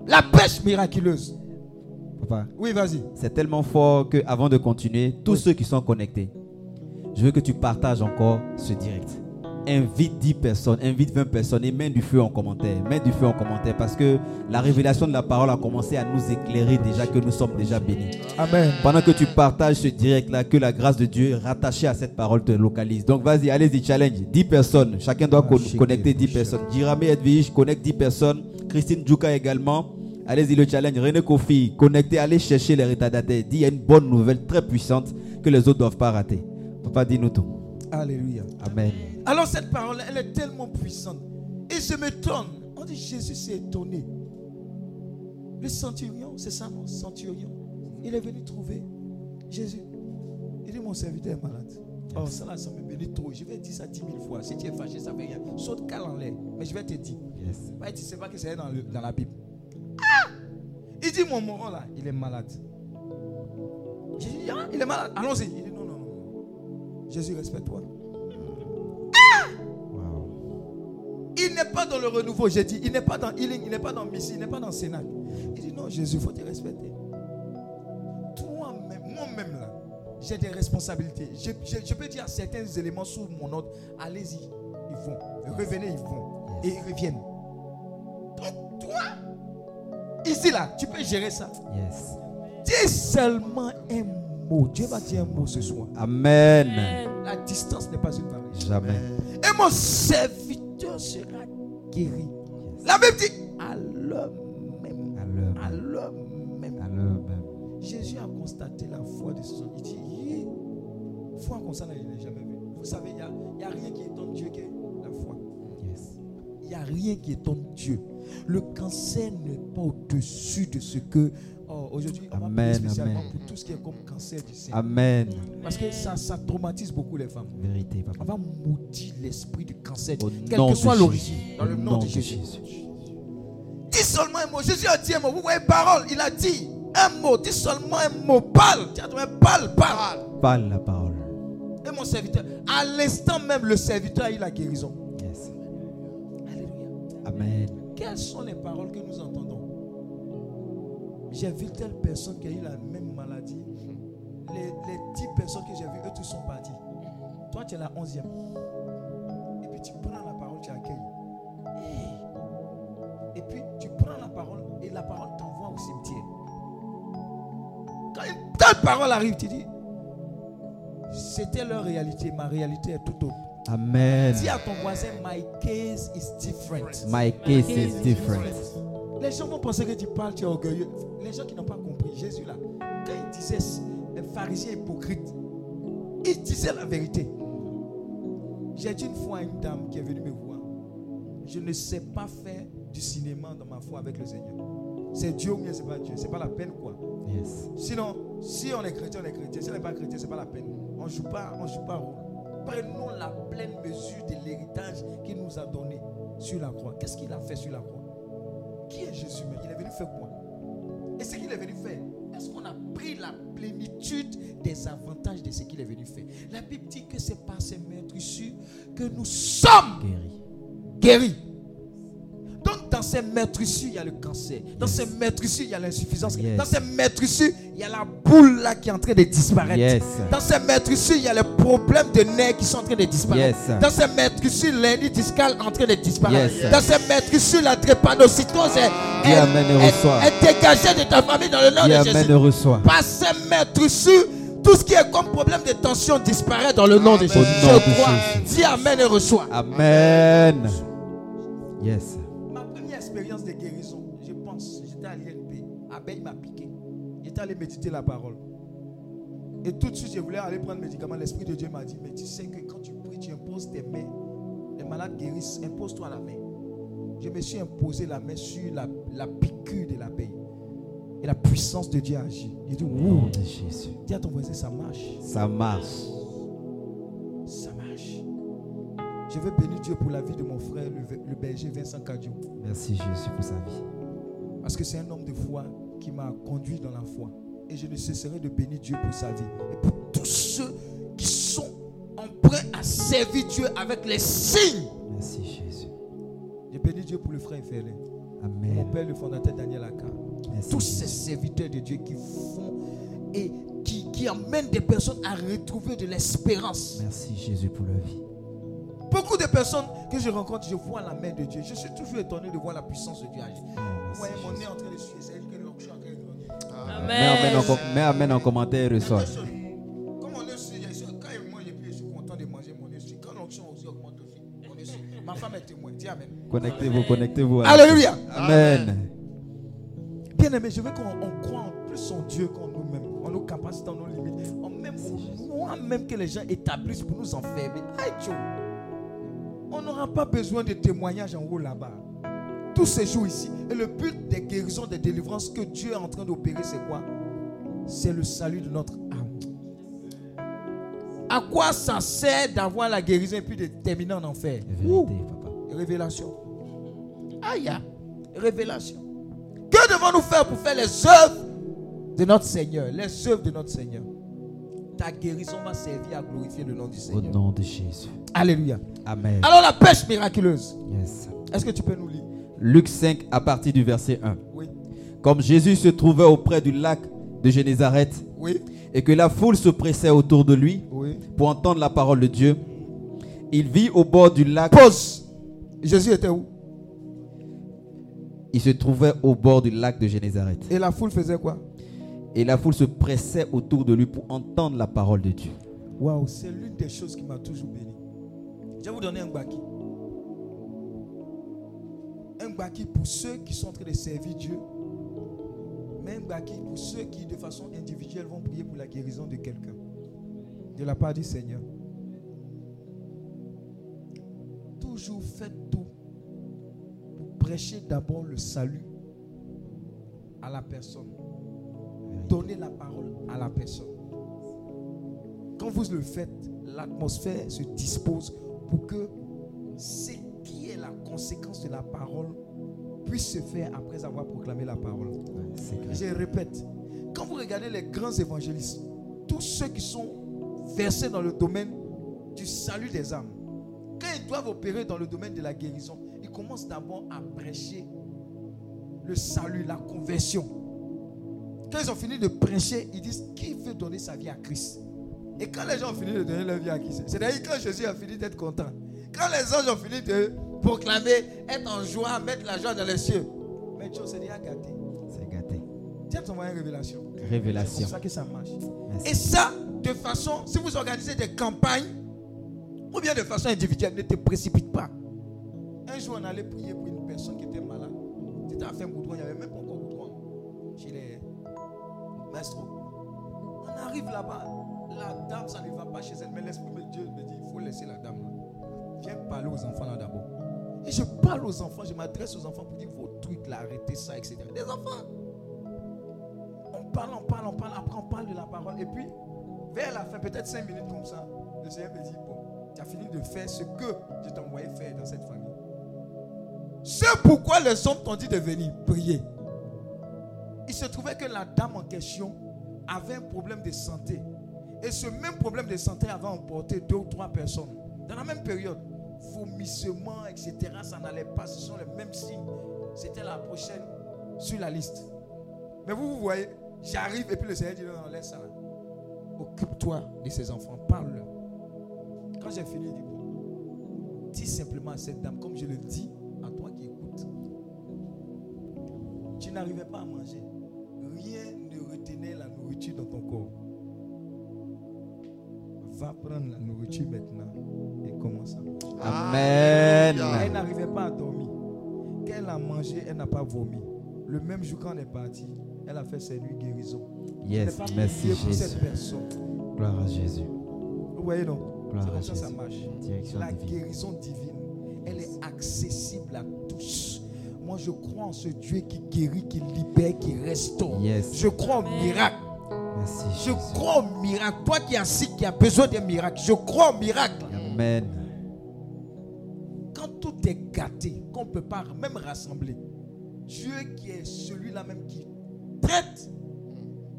la pêche miraculeuse. Papa, Oui, vas-y. c'est tellement fort que avant de continuer, tous ceux qui sont connectés, je veux que tu partages encore ce direct. Invite 10 personnes, invite 20 personnes et mets du feu en commentaire. Mets du feu en commentaire parce que la révélation de la parole a commencé à nous éclairer déjà que nous sommes déjà bénis. Amen. Pendant que tu partages ce direct-là, que la grâce de Dieu rattachée à cette parole te localise. Donc vas-y, allez-y, challenge. 10 personnes. Chacun doit co- connecter 10 personnes. Jirame Edwige, connecte 10 personnes. Christine Djouka également. Allez-y, le challenge. René Kofi, connectez, allez chercher les retardataires. Dis, il y a une bonne nouvelle très puissante que les autres ne doivent pas rater. Papa, dis-nous tout. Alléluia. Amen. Alors cette parole, elle est tellement puissante. Et je m'étonne. On dit Jésus s'est étonné. Le centurion, c'est ça mon centurion. Il est venu trouver Jésus. Il dit mon serviteur est malade. Oh, ça là, ça me bénit trop. Je vais dire ça dix mille fois. Si tu es fâché, ça ne fait rien. Saute cale en l'air. Mais je vais te dire. Yes. Tu ne sais pas que c'est dans, le- dans la Bible. Ah Il dit mon moron là, il est malade. J'ai dit, ah, il est malade. Allons-y. Il dit non, non, non. Jésus, respecte-toi. Il n'est pas dans le renouveau, j'ai dit. Il n'est pas dans Healing, il n'est pas dans Missy, il n'est pas dans Sénat. Il dit non, Jésus, il faut te respecter. Toi-même, moi-même là, j'ai des responsabilités. Je, je- je peux dire certains éléments sous mon ordre. Allez-y, ils vont. Revenez, ils vont. Et ils reviennent. Donc toi, ici là, tu peux gérer ça. Yes. Dis seulement un mot. Dieu va dire un mot ce soir. Amen. La distance n'est pas une barrière. Jamais. Et mon serviteur sera guéri. La Bible dit à l'heure même. À l'heure À même. même. Jésus a constaté la foi de ses hommes. Il dit, foi comme ça, il n'a jamais vu. Vous savez, il n'y a, rien qui étonne Dieu que la foi. Yes. Il n'y a rien qui étonne Dieu. Le cancer n'est pas au-dessus de ce que... Oh, Aujourd'hui, on va Amen, spécialement amen. pour tout ce qui est comme cancer du sein. Amen. Parce que ça, ça traumatise beaucoup les femmes. Vérité, On va maudire l'esprit du cancer, Au quelle que soit l'origine, dans le nom de Jésus. Jésus. Dis seulement un mot. Jésus a dit un mot. Vous voyez, parole. Il a dit un mot. Dis seulement un mot. Parle. Dis à toi, parle, parle. Parle la parole. Et mon serviteur, à l'instant même, le serviteur a eu la guérison. Yes. Alléluia. Amen. Quelles sont les paroles que nous entendons? J'ai vu telle personne qui a eu la même maladie. Les, les 10 personnes que j'ai vues, eux tous sont partis. Toi, tu es la onzième. Et puis tu prends la parole, tu accueilles. Et puis tu prends la parole et la parole t'envoie au cimetière. Quand une telle parole arrive, tu dis, c'était leur réalité, ma réalité est tout autre. Amen. Dis à ton voisin, my case is different. My case is different. Les gens vont penser que tu parles, tu es orgueilleux. Les gens qui n'ont pas compris, Jésus là, quand il disait un pharisien hypocrite, il disait la vérité. J'ai dit une fois à une dame qui est venue me voir, je ne sais pas faire du cinéma dans ma foi avec le Seigneur. C'est Dieu ou bien c'est pas Dieu, c'est pas la peine quoi. Yes. Sinon, si on est chrétien, on est chrétien. Si on n'est pas chrétien, c'est pas la peine. On joue pas, on joue pas rôle. Prenons la pleine mesure de l'héritage qu'il nous a donné sur la croix. Qu'est-ce qu'il a fait sur la croix? Qui est Jésus mais Il est venu faire quoi? Et ce qu'il est venu faire, est-ce qu'on a pris la plénitude des avantages de ce qu'il est venu faire? La Bible dit que c'est par ces meurtrissures que nous sommes Guéri. guéris. Dans ces meurtrissures, il y a le cancer. Dans ces meurtrissures, il y a l'insuffisance. Yes. Dans ces meurtrissures, il y a la boule là qui est en train de disparaître. Yes. Dans ces meurtrissures, il y a les problèmes de nerfs qui sont en train de disparaître. Dans ces meurtrissures, l'hernie discale est en train de disparaître. Dans ces meurtrissures, la drépanocytose est, est- dégagée de ta famille dans le nom de Jésus. Par ces meurtrissures, tout ce qui est comme problème de tension disparaît dans le nom de Jésus. Je crois. Dis Amen et reçois. Amen. Yes. Abeille m'a piqué. J'étais allé méditer la parole. Et tout de suite, je voulais aller prendre le médicament. L'Esprit de Dieu m'a dit, mais tu sais que quand tu pries, tu imposes tes mains. Les malades guérissent. Impose-toi la main. Je me suis imposé la main sur la, la piqûre de l'abeille. Et la puissance de Dieu a agi. J'ai dit, ouh, de Jésus. dis à ton voisin, ça marche. Ça marche. Ça marche. Je veux bénir Dieu pour la vie de mon frère, le, le berger Vincent Cadio. Merci Jésus pour sa vie. Parce que c'est un homme de foi qui m'a conduit dans la foi. Et je ne cesserai de bénir Dieu pour sa vie. Et pour tous ceux qui sont emprunts à servir Dieu avec les signes. Merci Jésus. Je bénis Dieu pour le frère. Mon Amen. père, le fondateur Daniel Aka. Tous ces serviteurs de Dieu qui font et qui, qui amènent des personnes à retrouver de l'espérance. Merci Jésus pour la vie. Beaucoup de personnes que je rencontre, je vois la main de Dieu. Je suis toujours étonné de voir la puissance de Dieu agir. Mon nez en train de suer. Mets amen en, com- mets amen en commentaire et reçois. Comme il y a- quand il mange, et puis je suis content de manger mon suit. Quand l'onction aussi augmente aussi, mon suit. Ma femme est témoin. Dis Amen. Connectez-vous, connectez-vous. Alléluia. Amen. Bien aimé, je veux qu'on on croit en plus en Dieu qu'en nous-mêmes, en nos capacités, en nos limites, en même au moi-même que les gens établissent pour nous enfermer. Aïe. On n'aura pas besoin de témoignages en haut là-bas. Tout se joue ici. Et le but des guérisons, des délivrances que Dieu est en train d'opérer, c'est quoi? C'est le salut de notre âme. À quoi ça sert d'avoir la guérison et puis de terminer en enfer? Vérité, papa. Révélation. Aïe, révélation. Que devons-nous faire pour faire les œuvres de notre Seigneur? Les œuvres de notre Seigneur. Ta guérison va servir à glorifier le nom du Au Seigneur. nom de Jésus. Alléluia. Amen. Alors la pêche miraculeuse. Yes. Est-ce que tu peux nous lire? Luc 5 à partir du verset 1. Oui. Comme Jésus se trouvait auprès du lac de Génézareth Oui. et que la foule se pressait autour de lui Oui. pour entendre la parole de Dieu, il vit au bord du lac. Pause. Jésus était où? Il se trouvait au bord du lac de Génézareth. Et la foule faisait quoi? Et la foule se pressait autour de lui pour entendre la parole de Dieu. Waouh, c'est l'une des choses qui m'a toujours béni. Je vais vous donner un baki. Un baki pour ceux qui sont en train de servir Dieu. Mais un baki pour ceux qui, de façon individuelle, vont prier pour la guérison de quelqu'un. De la part du Seigneur. Toujours faites tout pour prêcher d'abord le salut à la personne. Donnez la parole à la personne. Quand vous le faites, l'atmosphère se dispose pour que ce qui est la conséquence de la parole puisse se faire après avoir proclamé la parole. Je répète, quand vous regardez les grands évangélistes, tous ceux qui sont versés dans le domaine du salut des âmes, quand ils doivent opérer dans le domaine de la guérison, ils commencent d'abord à prêcher le salut, la conversion. Quand ils ont fini de prêcher, ils disent qui veut donner sa vie à Christ? Et quand les gens ont fini de donner leur vie à Christ, c'est-à-dire quand Jésus a fini d'être content, quand les anges ont fini de proclamer, être en joie, mettre la joie dans les cieux, mais Dieu s'est déjà gâté. C'est gâté. Tiens ton moyen révélation. C'est Révélation. comme ça que ça marche. Merci. Et ça, de façon, si vous organisez des campagnes, ou bien de façon individuelle, ne te précipite pas. Un jour, on allait prier pour une personne qui était malade. C'était à Goudron, il n'y avait même pas encore Goudron chez les maestros. On arrive là-bas, la dame, ça ne va pas chez elle, mais l'Esprit de Dieu me dit il faut laisser la dame là. Viens parler aux enfants là d'abord. Et je parle aux enfants, je m'adresse aux enfants pour dire vos trucs là, arrêtez ça, etc. Des enfants. On parle, on parle, on parle, après on parle de la parole. Et puis, vers la fin, peut-être cinq minutes comme ça, le Seigneur me dit, bon, tu as fini de faire ce que je envoyé faire dans cette famille. C'est pourquoi les hommes t'ont dit de venir prier. Il se trouvait que la dame en question avait un problème de santé. Et ce même problème de santé avait emporté deux ou trois personnes. Dans la même période, vomissement, etc., ça n'allait pas. Ce sont les mêmes signes. C'était la prochaine sur la liste. Mais vous, vous voyez, j'arrive et puis le Seigneur dit non, non, laisse ça. Occupe-toi de ces enfants, parle-leur. Quand j'ai fini, dis simplement à cette dame, comme je le dis à toi qui écoutes, tu n'arrivais pas à manger. Rien ne retenait la nourriture dans ton corps. Va prendre la nourriture maintenant et commence à manger. Amen. Elle n'arrivait pas à dormir. Quand elle a mangé, elle n'a pas vomi. Le même jour quand on est parti, elle a fait ses nuits guérison. Yes, pas merci prié pour cette Jésus. personne. Gloire à Jésus. Vous voyez non? Gloire C'est à comme ça que ça Jésus. marche. Direction La divine. guérison divine, elle est accessible à tous. Moi, je crois en ce Dieu qui guérit, qui libère, qui restaure. Yes. Je crois au miracle. Merci Je Jésus. crois au miracle. Toi qui as assis, qui a besoin d'un miracle, je crois au miracle. Amen. Quand tout est gâté, qu'on ne peut pas même rassembler, Dieu qui est celui-là même qui traite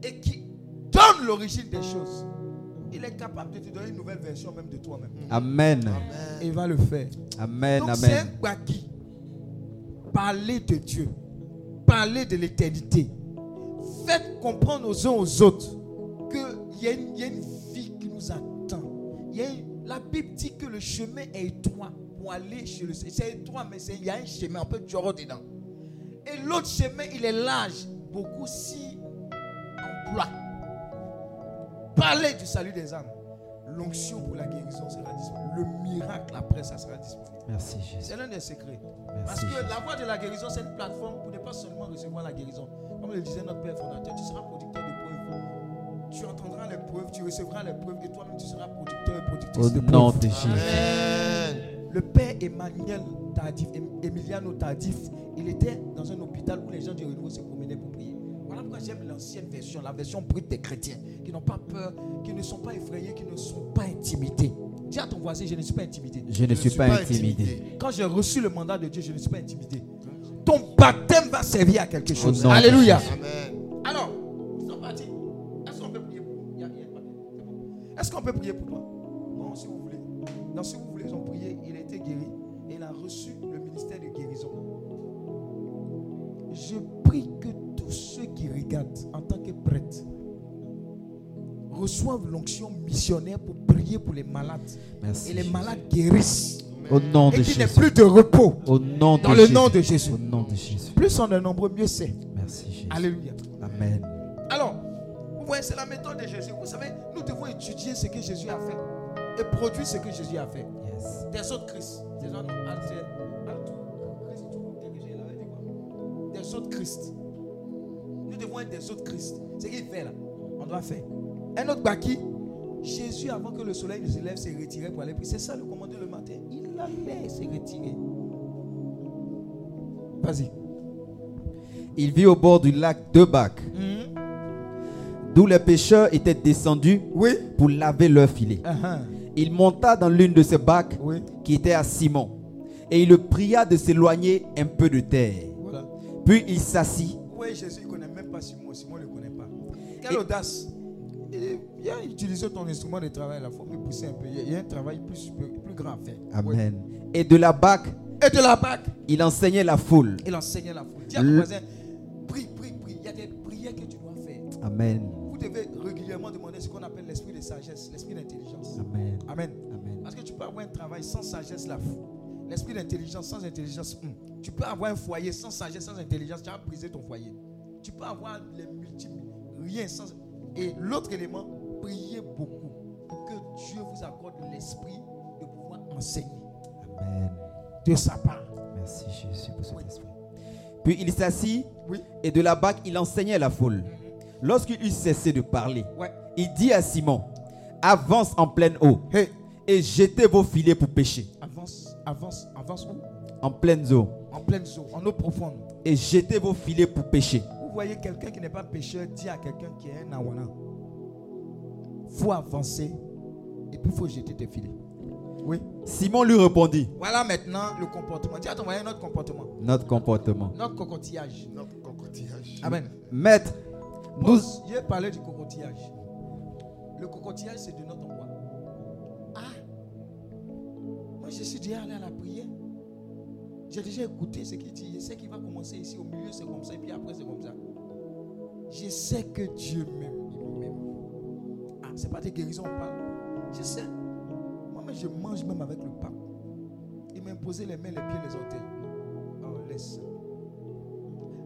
et qui donne l'origine des choses, il est capable de te donner une nouvelle version même de toi-même. Amen. Et il va le faire. Amen. Donc c'est un Amen. baki. Parler de Dieu. Parler de l'éternité. Faites comprendre aux uns aux autres qu'il y, a une- y a une vie qui nous attend. Il y a une- la Bible dit que le chemin est étroit pour aller chez le Seigneur. C'est étroit, mais il y a un chemin, on peut durer dedans. Et l'autre chemin, il est large. Beaucoup s'y emploient. Parlez du salut des âmes. L'onction pour la guérison sera disponible. Le miracle après, ça sera disponible. Merci Jésus. C'est l'un des secrets. Parce que Jésus. la voie de la guérison, c'est une plateforme pour ne pas seulement recevoir la guérison. Comme le disait notre Père fondateur, tu seras producteur de preuves. Tu entendras les preuves, tu recevras les preuves et toi-même tu seras producteur et productrice Au de nom de Jésus. Amen. Le père Emmanuel Tardif, Em- Emiliano Tardif, il était dans un hôpital où les gens du renouveau se promenaient pour prier. Voilà pourquoi j'aime l'ancienne version, la version brute des chrétiens, qui n'ont pas peur, qui ne sont pas effrayés, qui ne sont pas intimidés. Dis à ton voisin, je ne suis pas intimidé. Je ne suis pas intimidé. Quand j'ai reçu le mandat de Dieu, je ne suis pas intimidé. Ton baptême va servir à quelque chose. Alléluia. Amen. Alors, ils sont partis. Est-ce qu'on peut prier pour. Est-ce qu'on peut prier pour toi? Non, si vous voulez. Non, si vous voulez, ils ont prié. Il a été guéri. Et il a reçu le ministère de guérison. Je prie que tous ceux qui regardent en tant que prêtres reçoivent l'onction missionnaire pour prier pour les malades. Merci. Et les malades guérissent. Au nom de Et qu'il n'y ait Jésus. plus de repos. Au nom de Dans le Jésus. nom de Jésus. Au nom de Jésus. Plus on est nombreux, mieux c'est. Merci Jésus. Alléluia. Amen. Alors, Mais c'est la méthode de Jésus. Vous savez, nous devons étudier ce que Jésus a fait et produire ce que Jésus a fait. Yes. Des autres Christ. Des autres Christ. Des autres Christ. Nous devons être des autres Christ. Ce qu'il fait là, on doit faire. Un autre Baki, Jésus, avant que le soleil ne se lève, s'est retiré pour aller prier. C'est ça le commandement allait se retirer. Vas-y. Il vit au bord du lac de Bac, Mhm. d'où les pêcheurs étaient descendus Oui. pour laver leurs filets. Uh-huh. Il monta dans l'une de ces bacs Oui. qui était à Simon, et il le pria de s'éloigner un peu de terre. Voilà. Puis il s'assit. Oui, Jésus ne connaît même pas Simon. Simon ne le connaît pas. Quelle Et- audace. Et viens utiliser ton instrument de travail. Il faut me pousser un peu. Il y a- il a un travail plus, plus, plus faire. Amen. Et de la bac. Et de la bac, il enseignait la foule. il enseignait la foule. Dis à ton Le- voisin, prie, prie, prie. Il y a des prières que tu dois faire. Amen. Vous devez régulièrement demander ce qu'on appelle l'esprit de sagesse, l'esprit d'intelligence. Amen. Amen. Amen. Parce que tu peux avoir un travail sans sagesse là. L'esprit d'intelligence sans intelligence. hum. Tu peux avoir un foyer sans sagesse, sans intelligence. Tu vas briser ton foyer. Tu peux avoir les multiples. Rien sans. Et l'autre élément, priez beaucoup pour que Dieu vous accorde l'esprit enseigner Amen. de sa part. Merci Jésus pour cet Oui. esprit. Puis il s'assit Oui. et de la bac, il enseignait la foule. Lorsqu'il eut cessé de parler, Ouais. il dit à Simon, avance en pleine eau Hey, et jetez vos filets pour pêcher. avance, avance, avance où? En pleine eau. En pleine eau, en eau profonde. Et jetez vos filets pour pêcher. Vous voyez quelqu'un qui n'est pas pécheur dit à quelqu'un qui est un awana. faut avancer et puis il faut jeter tes filets. Oui. Simon lui répondit, Voilà maintenant le comportement. Dis à ton voisin notre comportement. notre comportement. Notre cocotillage. Notre cocottillage. Amen. Maître, nous... J'ai parlé du cocotillage. Le cocotillage, c'est de notre quoi Ah Moi, je suis déjà allé à la prière. J'ai déjà écouté ce qu'il dit. Je sais qu'il va commencer ici. Au milieu, c'est comme ça. Et puis après, c'est comme ça. Je sais que Dieu m'aime. Il m'aime. Ah, c'est pas des guérisons, on parle. Je sais. Moi-même, je mange même avec le pape. Il m'a imposé les mains, les pieds, les orteils. Oh, laisse.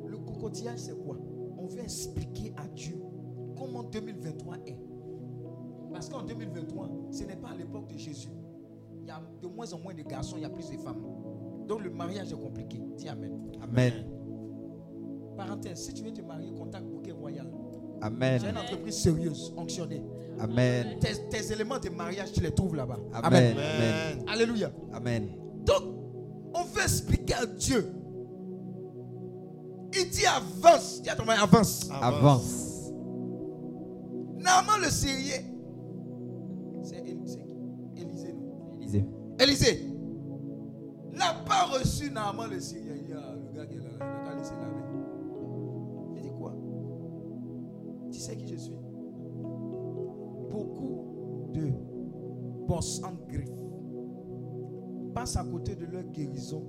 Le cocotillage, c'est quoi? On veut expliquer à Dieu comment 2023 est. Parce qu'en 2023, ce n'est pas à l'époque de Jésus. Il y a de moins en moins de garçons, il y a plus de femmes. Donc le mariage est compliqué. Dis Amen. Amen. Parenthèse, si tu veux te marier, contacte Bouquet Royal. Amen. C'est une entreprise sérieuse, onctionnée. Amen. Tes, tes éléments de mariage, tu les trouves là-bas. Amen. Amen. Amen. Alléluia. Amen. Donc, on veut expliquer à Dieu. Il dit avance. Dis à ton mari, avance. Avance. Naaman le Syrier. C'est Élisée, non? Élisée. Élisée n'a pas reçu Naaman le Syrien. Il dit, ah, le gars qui est là, il qu'à laisser laver. Il dit quoi? Tu sais qui je suis? Boss en griffe passent à côté de leur guérison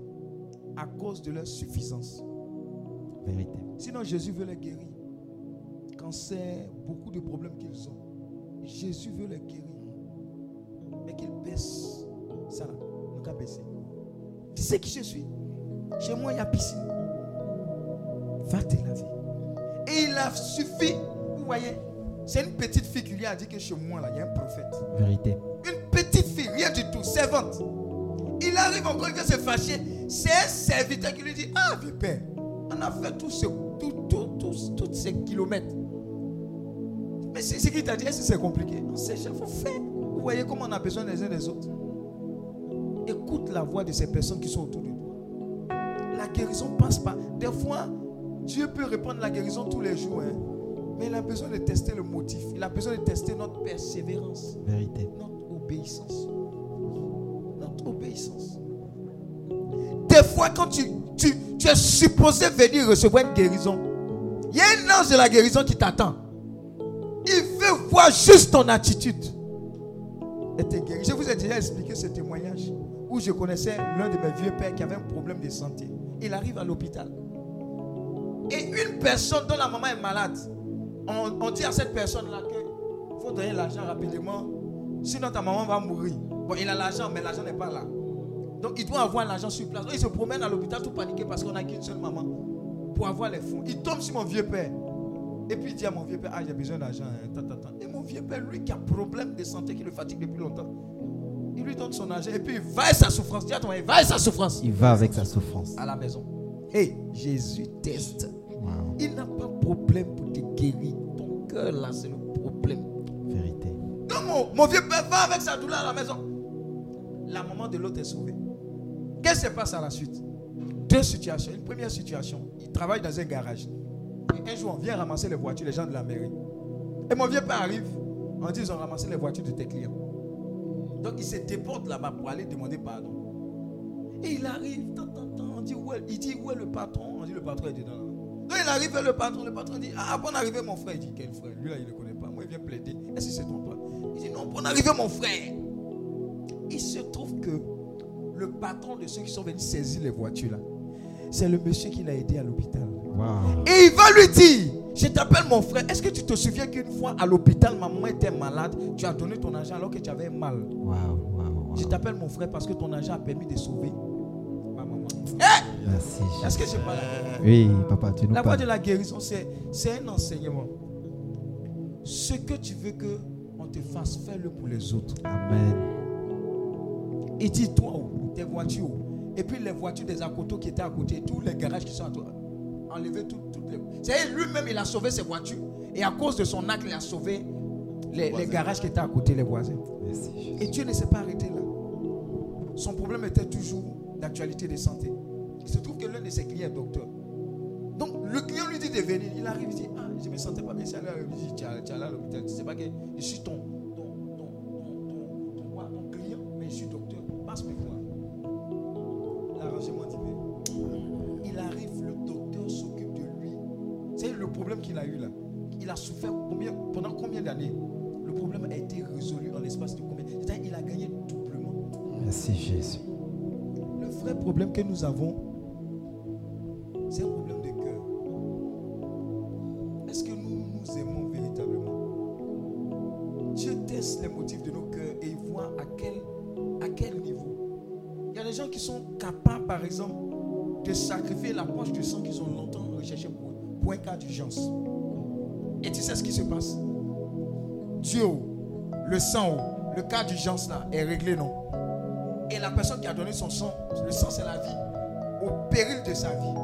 à cause de leur suffisance. Vérité. Sinon, Jésus veut les guérir. Cancer, beaucoup de problèmes qu'ils ont. Jésus veut les guérir. Mais qu'ils baissent. Ça là, nous qu'à baisser. Tu sais qui je suis? Chez moi, il y a piscine. Va te laver. Et il a suffi. Vous voyez, c'est une petite fille qui lui a dit que chez moi, là, il y a un prophète. Vérité. Petite fille, rien du tout, servante. Il arrive encore que se fâcher. C'est un serviteur qui lui dit Ah, vieux père, on a fait tous ce, tout, tout, tous ces kilomètres. Mais c'est ce qu'il t'a dit, est-ce que c'est compliqué? Non, c'est il faut faire. Vous voyez comment on a besoin les uns des autres. Écoute la voix de ces personnes qui sont autour de toi. La guérison passe pas. Des fois, Dieu peut répondre la guérison tous les jours. hein. Mais il a besoin de tester le motif. Il a besoin de tester notre persévérance Vérité. notre obéissance. Notre obéissance. Des fois, quand tu, tu, tu es supposé venir recevoir une guérison, il y a un ange de la guérison qui t'attend. Il veut voir juste ton attitude. Et te guérir. Je vous ai déjà expliqué ce témoignage où je connaissais l'un de mes vieux pères qui avait un problème de santé. Il arrive à l'hôpital. Et une personne dont la maman est malade, on, on dit à cette personne-là qu'il faut donner l'argent rapidement, sinon ta maman va mourir. Bon, il a l'argent, mais l'argent n'est pas là. Donc il doit avoir l'argent sur place. Donc, il se promène à l'hôpital tout paniqué parce qu'on n'a qu'une seule maman pour avoir les fonds. Il tombe sur mon vieux père. Et puis il dit à mon vieux père, ah j'ai besoin d'argent. hein. Et mon vieux père, lui qui a problème de santé, qui le fatigue depuis longtemps, il lui donne son argent et puis il va avec sa souffrance. Dis à ton mari, va avec sa souffrance Il va avec sa souffrance. à la maison. Hey, Jésus teste. Wow. Il n'a pas de problème pour te guérir. Ton cœur là, c'est le problème. Donc mon, vieux père va avec sa douleur à la maison. La maman de l'autre est sauvée. Qu'est-ce qui se passe à la suite? Deux situations. Une première situation, il travaille dans un garage. Et un jour, on vient ramasser les voitures, les gens de la mairie. Et mon vieux père arrive. On dit ils ont ramassé les voitures de tes clients. Donc il se déporte là-bas pour aller demander pardon. Et il arrive, tant, tant, tant, on dit où est, il dit où est le patron? On dit le patron est dedans. Donc il arrive vers le patron, le patron dit Ah, bonne arrivée mon frère. Il dit Quel frère? Lui là, il ne le connaît pas. Moi, il vient plaider. Est-ce que c'est ton Il dit Non, bonne arrivée mon frère. Il se trouve que le patron de ceux qui sont venus saisir les voitures là, c'est le monsieur qui l'a aidé à l'hôpital. Wow. Et il va lui dire Je t'appelle mon frère. Est-ce que tu te souviens qu'une fois à l'hôpital, maman était malade Tu as donné ton argent alors que tu avais mal? Wow. Wow. Je t'appelle mon frère parce que ton argent a permis de sauver ma maman. Merci. Est-ce que je parle Oui, papa, tu nous La voie de la guérison, c'est c'est un enseignement. Ce que tu veux que te fasse, fais-le pour les autres. Amen. Il dit toi, oh, tes voitures. oh. Et puis les voitures des Akoto qui étaient à côté, tous les garages qui sont à toi. Enlever tout- toutes les. C'est lui-même, il a sauvé ses voitures. Et à cause de son acte, il a sauvé les, les garages qui étaient à côté, les voisins. Merci. Et Dieu ne s'est pas arrêté là. Son problème était toujours d'actualité de santé. Il se trouve que l'un de ses clients est docteur. Donc le client lui dit de venir. Il arrive, il dit Ah, je ne me sentais pas bien. C'est allé à- il dit Tu es allé à l'hôpital. Tu sais pas que je suis ton, ton, ton, ton, ton- client, mais je suis docteur. Passe-moi voir. L'arrangement divin. Il arrive, le docteur s'occupe de lui. C'est le problème qu'il a eu là. Il a souffert combien, pendant combien d'années? Le problème a été résolu en l'espace de combien? C'est-à-dire il a gagné doublement. Merci Jésus. Le vrai problème que nous avons, gens qui sont capables, par exemple, de sacrifier la poche de sang qu'ils ont longtemps recherché pour, pour un cas d'urgence. Et tu sais ce qui se passe? Dieu, le sang, le cas d'urgence là est réglé, non? Et la personne qui a donné son sang, le sang c'est la vie, au péril de sa vie,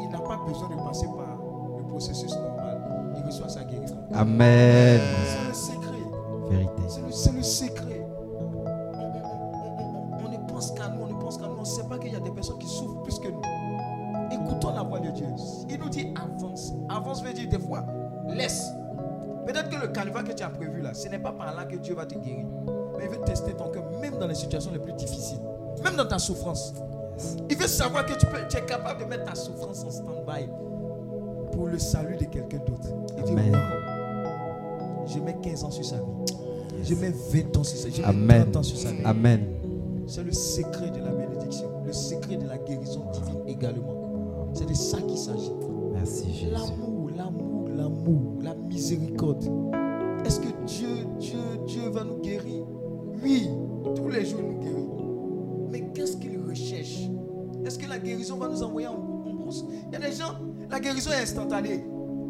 il n'a pas besoin de passer par le processus normal. Il reçoit sa guérison. Amen. C'est le secret. Vérité. C'est le, c'est le secret. Pas par là que Dieu va te guérir. Mais il veut tester ton cœur, même dans les situations les plus difficiles. Même dans ta souffrance. Il veut savoir que tu, peux, tu es capable de mettre ta souffrance en stand-by pour le salut de quelqu'un d'autre. Il dit, Amen. Wow, je mets 15 ans sur sa vie. Je mets 20 ans sur sa vie. Je mets Amen. 30 ans sur sa vie. Amen. C'est le secret de la bénédiction. Le secret de la guérison divine également. C'est de ça qu'il s'agit. Merci Jésus. L'amour, l'amour, l'amour, la miséricorde. Envoyer en, en brousse Il y a des gens, la guérison est instantanée.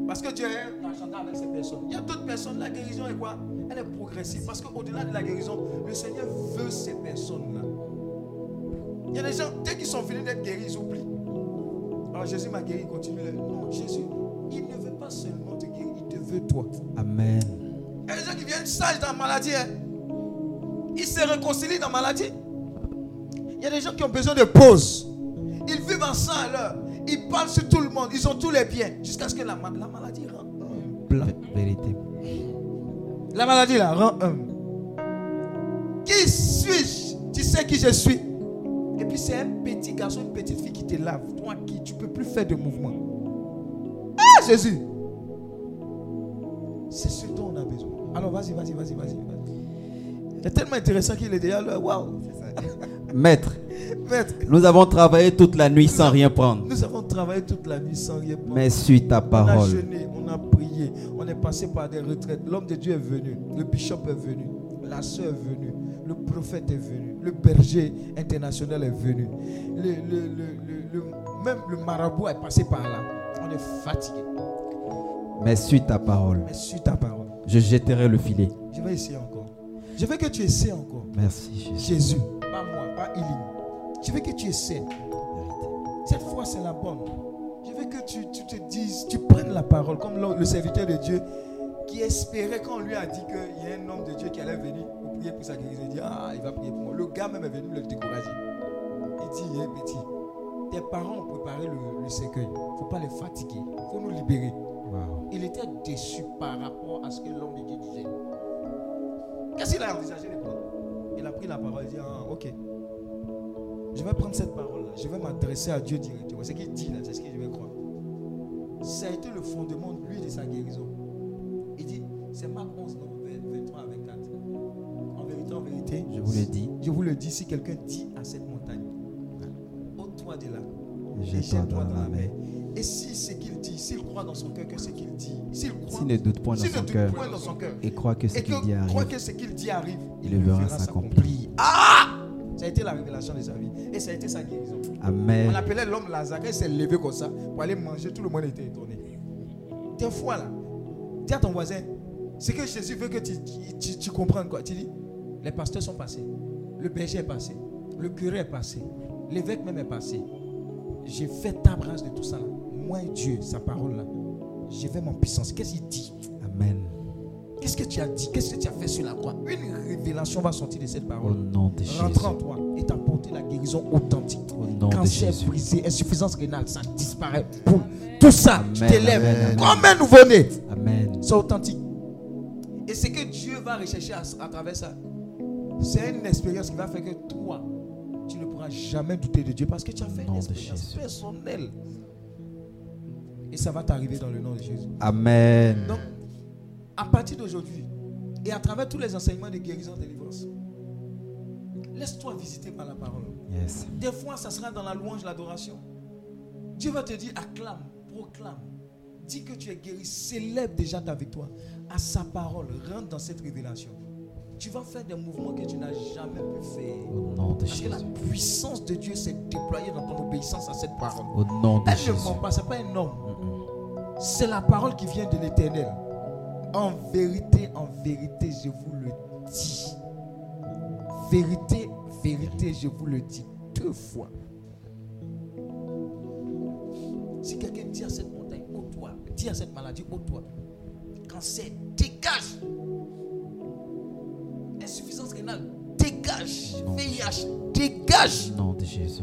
Parce que Dieu est un agenda avec ces personnes. Il y a d'autres personnes, la guérison est quoi? Elle est progressive. Parce qu'au-delà de la guérison, le Seigneur veut ces personnes-là. Il y a des gens, dès qu'ils sont finis d'être guéris, ils oublient. Alors Jésus m'a guéri, continue. Non, Jésus, il ne veut pas seulement te guérir, il te veut toi. Amen. Il y a des gens qui viennent sages dans la maladie. hein. Ils se réconcilient dans la maladie. Il y a des gens qui ont besoin de pause. Ils vivent ensemble à l'heure. Ils parlent sur tout le monde. Ils ont tous les biens. Jusqu'à ce que la, ma- la maladie rend blanc. Vérité. La maladie la rend humble. Qui suis-je? Tu sais qui je suis. Et puis c'est un petit garçon, une petite fille qui te lave. Toi qui, tu ne peux plus faire de mouvement. Ah Jésus C'est ce dont on a besoin. Alors vas-y, vas-y, vas-y, vas-y. vas-y. C'est tellement intéressant qu'il est déjà là. Waouh Maître, Nous avons travaillé toute la nuit sans rien prendre. nous avons travaillé toute la nuit sans rien prendre. Mais suis ta On a parole. jeûné, on a prié, on est passé par des retraites. L'homme de Dieu est venu, le bishop est venu, la soeur est venue, le prophète est venu, le berger international est venu, le, même le marabout est passé par là. On est fatigué. Mais suis ta parole. Mais suis ta parole. Je jetterai le filet. Je vais essayer encore. Je veux que tu essaies encore. Merci Jésus. Jésus, pas moi, pas Eline. Je veux que tu essaies. Cette fois, c'est la bonne. Je veux que tu, tu te dises, tu prennes la parole, comme le, serviteur de Dieu qui espérait quand on lui a dit qu'il y a un homme de Dieu qui allait venir pour prier pour sa guérison. Il dit, ah, il va prier pour moi. Le gars même est venu le décourager. Il dit, hé petit, tes parents ont préparé le, le cercueil. Il ne faut pas les fatiguer. Il faut nous libérer. Wow. Il était déçu par rapport à ce que l'homme de Dieu disait. Qu'est-ce qu'il a envisagé de prendre? Il a pris la parole, il dit Ah, ok. Je vais prendre cette parole-là, je vais m'adresser à Dieu directement. Ce qu'il dit là, c'est ce que je vais croire. Ça a été le fondement, lui, de sa guérison. Il dit C'est Marc 11, non, 20, 23 à 24. En vérité, en vérité, Je vous l'ai dit. je vous le dis si quelqu'un dit à cette montagne Ôte-toi de là et Jette-toi dans la mer. Et si ce qu'il dit, s'il croit dans son cœur que ce qu'il dit, s'il ne doute point dans son cœur et croit que ce qu'il dit arrive, que ce qu'il dit arrive, il le verra s'accomplir. Ah Ça a été la révélation de sa vie. Et ça a été sa guérison. On Amen. l'appelait l'homme Lazare. Quand il s'est levé comme ça pour aller manger, tout le monde était étonné. Des fois là, dis à ton voisin, ce que Jésus veut que tu, tu, tu- tu comprennes quoi? Tu dis, les pasteurs sont passés, le berger est passé, le curé est passé, l'évêque même est passé. J'ai fait table rase de tout ça là. Moi et Dieu, sa parole là, je vais mon puissance. Qu'est-ce qu'il dit? Amen. Qu'est-ce que tu as dit? Qu'est-ce que tu as fait sur la croix? Une révélation va sortir de cette Au parole. Jésus. Rentre en toi et t'apporter la guérison authentique. Au Cancer brisé, insuffisance rénale, ça disparaît. Boum. Tout ça, tu t'élèves comme un nouveau-né. Amen. C'est authentique. Et ce que Dieu va rechercher à, à travers ça, c'est une expérience qui va faire que toi, tu ne pourras jamais douter de Dieu parce que tu as fait une expérience personnelle. Et ça va t'arriver dans le nom de Jésus. Amen. Donc, à partir d'aujourd'hui, et à travers tous les enseignements de guérison, de délivrance, laisse-toi visiter par la parole. Yes. Des fois, ça sera dans la louange, l'adoration. Dieu va te dire, acclame, proclame. Dis que tu es guéri, célèbre déjà ta victoire. À sa parole, rentre dans cette révélation. Tu vas faire des mouvements que tu n'as jamais pu faire. Au nom de Parce que la puissance de Dieu s'est déployée dans ton obéissance à cette parole. Au nom de Elle ne Jésus. ment pas, ce n'est pas un homme. C'est la parole qui vient de l'éternel. En vérité, en vérité, je vous le dis. Vérité, vérité, je vous le dis deux fois. Si quelqu'un dit à cette montagne, ôte-toi, dit à cette maladie, ôte-toi. Cancer, dégage. Insuffisance rénale, dégage. Non. VIH, dégage. Nom de Jésus.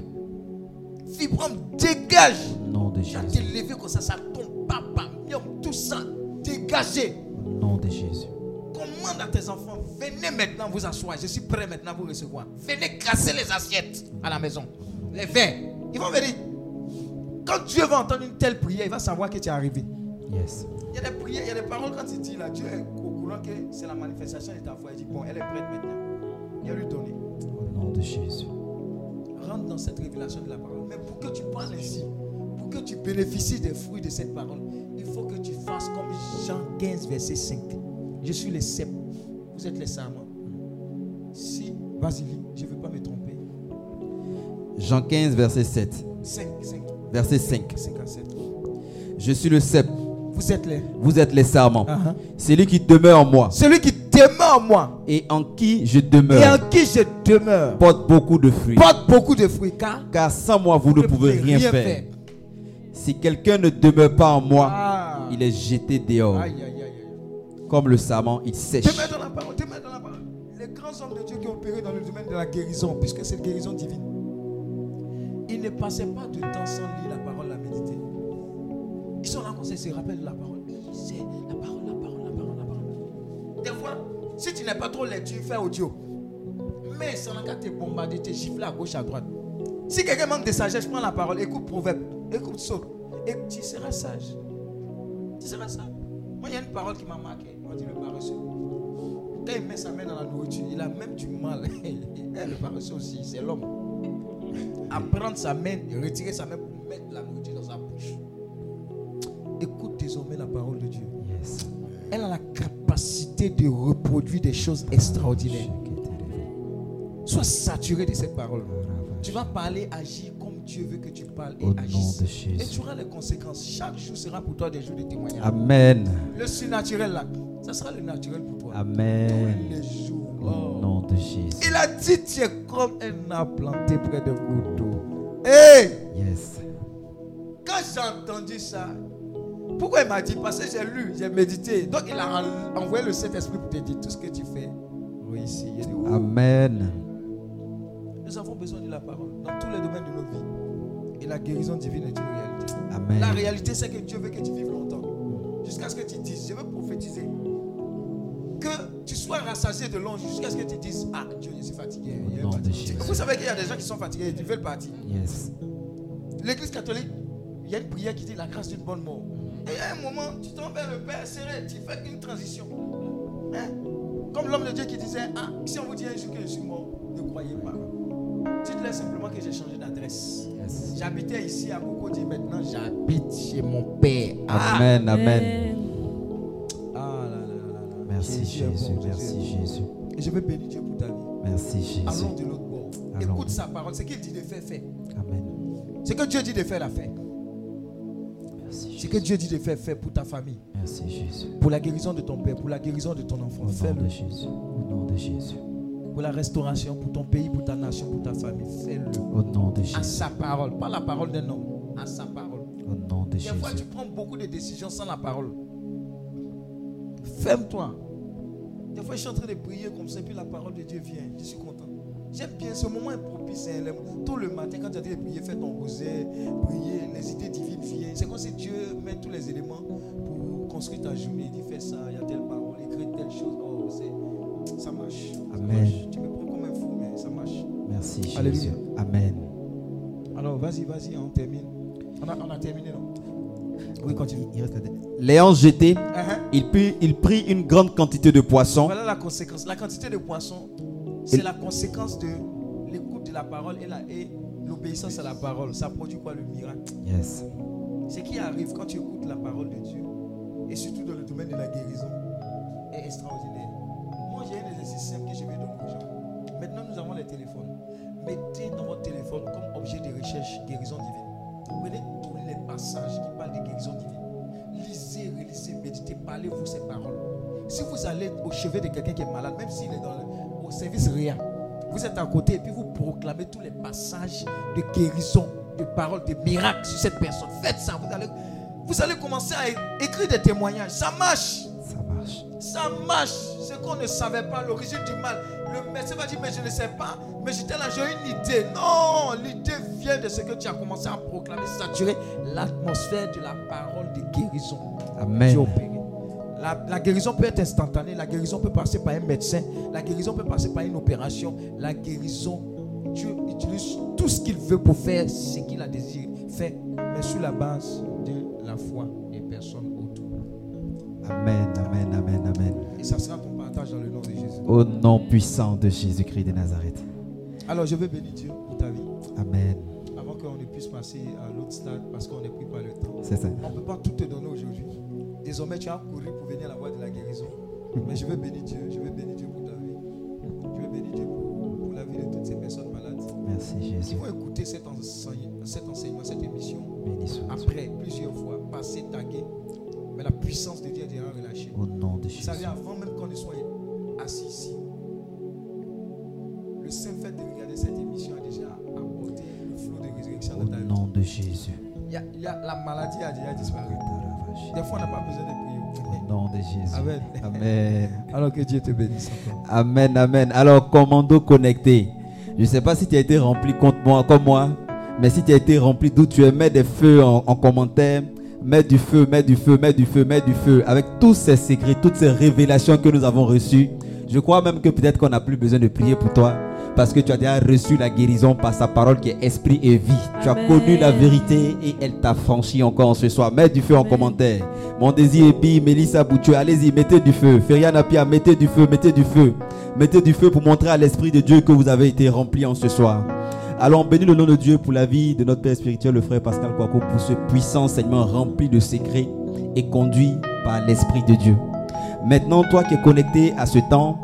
Fibrome, dégage. Nom de Tu as Jésus. t'élevé comme ça, ça tombe, papa, miam, tout ça, dégagez. Au nom de Jésus. Commande à tes enfants, venez maintenant vous asseoir. Je suis prêt maintenant à vous recevoir. Venez casser les assiettes à la maison. Les verres. Ils vont venir. Quand Dieu va entendre une telle prière, il va savoir que tu es arrivé. Yes. Il y a des prières, il y a des paroles quand il dit là, Dieu est au courant que c'est la manifestation de ta foi. Il dit, bon, elle est prête maintenant. Il va lui donner. Au nom de Jésus. rentre dans cette révélation de la parole. Mais pour que tu parles ainsi, pour que tu bénéficies des fruits de cette parole, il faut que tu fasses comme Jean 15, verset 5. Je suis le cep. Vous êtes les serments. Si, vas-y, je ne veux pas me tromper. Jean 15, verset 7. 5, 5, Verset 5. 5 à 7. Je suis le cep. Vous êtes les. Vous êtes les ah. Celui qui demeure en moi Celui qui demeure en moi et en qui je et demeure en qui je demeure porte beaucoup de fruits. porte beaucoup de fruits car Car sans moi, vous ne pouvez rien faire. Si quelqu'un ne demeure pas en moi, Ah. il est jeté dehors. Aïe, aïe, aïe, aïe. Comme le sarment, il sèche. Te mets dans la parole, te mets dans la parole. Les grands hommes de Dieu qui ont opéré dans le domaine de la guérison, puisque c'est une guérison divine, ils ne passaient pas de temps sans lire la parole, la méditer. Ils sont là ils se rappellent de la parole. Disent, la parole, la parole, la parole, la parole. Des fois, si tu n'es pas trop lecture, fais audio. Mais ça n'a qu'à te bombarder, te gifler à gauche, à droite. Si quelqu'un manque de sagesse, prends la parole, écoute Proverbe, écoute Saut, et tu seras sage. Tu seras sage. Moi, il y a une parole qui m'a marqué. On dit le paresseux. Quand il met sa main dans la nourriture, il a même du mal. Eh, le paresseux aussi, c'est l'homme. À prendre sa main, retirer sa main pour mettre la nourriture dans sa bouche. Écoute désormais la parole de Dieu. Yes. Elle a la capacité de reproduire des choses extraordinaires. Sois saturé de cette parole. Tu vas parler, agir Dieu veut que tu parles et Au nom de Et Jésus. tu auras les conséquences. Chaque jour sera pour toi des jours de témoignage. Amen. Le surnaturel là, ça sera le naturel pour toi. Amen. Tous les jours. Au Oh. nom de Jésus. Il a dit, tu es comme un arbre planté près de goutte d'eau. Hey! Yes. Quand j'ai entendu ça, pourquoi il m'a dit? Parce que j'ai lu, j'ai médité. Donc il a en- envoyé le Saint-Esprit pour te dire tout ce que tu fais. Oui, ici, Amen. Nous avons besoin de la parole dans tous les domaines de notre vie. Et la guérison divine est une réalité. Amen. La réalité, c'est que Dieu veut que tu vives longtemps. Jusqu'à ce que tu dises, je veux prophétiser. Que tu sois rassasié de long jusqu'à ce que tu dises, ah Dieu, je suis fatigué. Vous savez qu'il y a des gens qui sont fatigués, ils veulent partir. Yes. L'église catholique, il y a une prière qui dit la grâce d'une bonne mort. Et à un moment, tu tombes vers le Père serré, tu fais une transition. Hein? Comme l'homme de Dieu qui disait, ah, si on vous dit un jour que je suis mort, ne croyez pas. Dites-leur simplement que j'ai changé d'adresse. J'habitais ici à Cocody, maintenant j'habite chez mon Père. Ah, Amen. Amen. Ah là là là là. Merci Jésus bon, Merci. Jésus. Et je veux bénir Dieu pour ta vie. Merci Jésus. Allons de l'autre bord. Allons. Écoute sa parole. Ce qu'il dit de faire, fais. Amen. Ce que Dieu dit de faire, la fait. Merci Ce que Dieu dit de faire, fais pour ta famille. Merci Jésus. Pour la guérison de ton père, pour la guérison de ton Au enfant. nom Fais-le. de Jésus. Au nom de Jésus. Pour la restauration, pour ton pays, pour ta nation, pour ta famille. Fais-le. Au nom de À Jésus. sa parole. Pas la parole d'un homme. À sa parole. Au nom de Des fois, tu Jésus. prends beaucoup de décisions sans la parole. Ferme-toi. Des fois, je suis en train de prier comme ça, puis la parole de Dieu vient. Je suis content. J'aime bien ce moment est propice. hein, le- Tout le matin, quand tu as dit de prier, fais ton rosaire, prier, les idées divines viennent. C'est comme si Dieu met tous les éléments pour construire ta journée. Il dit fais ça, Amen. Tu me prends comme un fou, mais ça marche. Merci Jésus. Alléluia. Amen. Alors, vas-y, vas-y, on termine. On a, on a terminé, non? Oui, continue. Il reste la- L'ayant jeté, Uh-huh. il prit, il prit une grande quantité de poissons Voilà la conséquence. La quantité de poissons, c'est la conséquence de l'écoute de la parole et l'obéissance à la parole. Ça produit quoi le miracle? Yes. Ce qui arrive quand tu écoutes la parole de Dieu, et surtout dans le domaine de la guérison, est extraordinaire. Moi, j'ai un exercice simple que je vais donner aux gens. Maintenant, nous avons les téléphones. Mettez dans votre téléphone comme objet de recherche guérison divine. Prenez tous les passages qui parlent de guérison divine. Lisez, relisez, méditez, parlez-vous ces paroles. Si vous allez au chevet de quelqu'un qui est malade, même s'il est dans le- au service réel, vous êtes à côté et puis vous proclamez tous les passages de guérison, de paroles, de miracles sur cette personne. Faites ça. Vous allez, vous allez commencer à écrire des témoignages. Ça marche. Ça marche. Ça marche. Ce qu'on ne savait pas, l'origine du mal. Le médecin va dire, mais je ne sais pas. Mais j'étais là, j'ai une idée. Non, l'idée vient de ce que tu as commencé à proclamer, saturer l'atmosphère de la parole de guérison. Amen. La, la guérison peut être instantanée, la guérison peut passer par un médecin, la guérison peut passer par une opération. La guérison, Dieu utilise tout ce qu'il veut pour faire ce qu'il a désiré. Fait, mais sur la base de la foi des personnes autour. Amen. Amen. Amen. Amen. Et ça sera dans le nom de Jésus. Au nom puissant de Jésus-Christ de Nazareth. Alors je veux bénir Dieu pour ta vie. Amen. Avant qu'on ne puisse passer à l'autre stade parce qu'on est pris par le temps. C'est ça. On ne peut pas tout te donner aujourd'hui. Désormais, tu as couru pour venir à la voie de la guérison. Mais je veux bénir Dieu. Je veux bénir Dieu pour ta vie. Je veux bénir Dieu pour, pour la vie de toutes ces personnes malades. Merci Jésus. vont écouter cet enseignement, cet enseignement, cette émission après, plusieurs fois, passer, taguer. Mais la puissance de Dieu est déjà relâchée. Au nom de Vous Jésus. savez, avant même qu'on ne soit assis ici, le simple fait de regarder cette émission a déjà apporté le flot de résurrection Au dans ta vie. nom de Jésus. Il y a- il y a- la maladie a déjà disparu. Des fois, on n'a pas besoin de prier. Au nom de Jésus. Amen. Amen. Alors que Dieu te bénisse. Amen, amen. Alors, commando connecté. Je ne sais pas si tu as été rempli contre moi, comme moi, mais si tu as été rempli d'où tu es, mets des feux en, en commentaire. Mets du feu, mets du feu, mets du feu, mets du feu. Avec tous ces secrets, toutes ces révélations que nous avons reçues. Je crois même que peut-être qu'on n'a plus besoin de prier pour toi. Parce que tu as déjà reçu la guérison par sa parole qui est esprit et vie. Tu as Amen. connu la vérité et elle t'a franchi encore ce soir. Mets du feu en commentaire. Mon désir puis Mélissa Boutue, allez-y, mettez du feu. Ferian Apia, mettez du feu, mettez du feu. Mettez du feu pour montrer à l'Esprit de Dieu que vous avez été rempli en ce soir. Alors, bénis le nom de Dieu pour la vie de notre Père spirituel, le frère Pascal Kouakou, pour ce puissant enseignement rempli de secrets et conduit par l'Esprit de Dieu. Maintenant, toi qui es connecté à ce temps,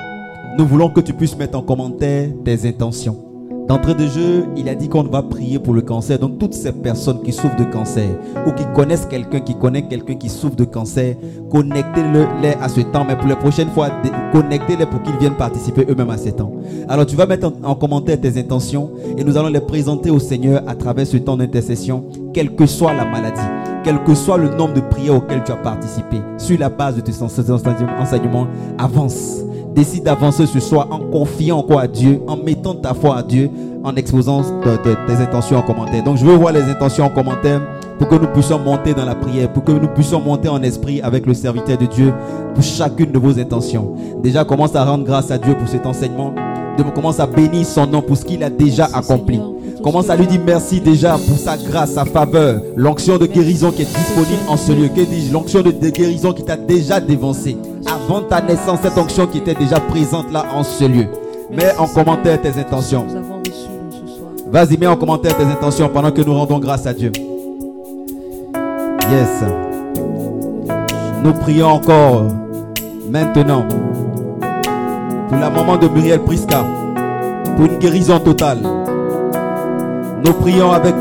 nous voulons que tu puisses mettre en commentaire tes intentions. D'entrée de jeu, il a dit qu'on va prier pour le cancer. Donc toutes ces personnes qui souffrent de cancer ou qui connaissent quelqu'un qui connaît quelqu'un qui souffre de cancer, connectez-les à ce temps. Mais pour les prochaines fois, connectez-les pour qu'ils viennent participer eux-mêmes à ce temps. Alors tu vas mettre en, en commentaire tes intentions et nous allons les présenter au Seigneur à travers ce temps d'intercession, quelle que soit la maladie, quel que soit le nombre de prières auxquelles tu as participé. Sur la base de tes enseignements, avance. Décide d'avancer ce soir en confiant encore à Dieu, en mettant ta foi à Dieu, en exposant te- te- tes intentions en commentaire. Donc je veux voir les intentions en commentaire pour que nous puissions monter dans la prière, pour que nous puissions monter en esprit avec le serviteur de Dieu pour chacune de vos intentions. Déjà, commence à rendre grâce à Dieu pour cet enseignement. Commence à bénir son nom pour ce qu'il a déjà accompli. Commence à lui dire merci déjà pour sa grâce, sa faveur, l'onction de guérison qui est disponible en ce lieu. Que dis-je? L'onction de, guérison qui t'a déjà dévancé. Avant ta naissance, cette onction qui était déjà présente là en ce lieu. Mets en commentaire tes intentions. Vas-y, mets en commentaire tes intentions pendant que nous rendons grâce à Dieu. Yes. Nous prions encore maintenant pour la maman de Muriel Priska, pour une guérison totale. Nous prions avec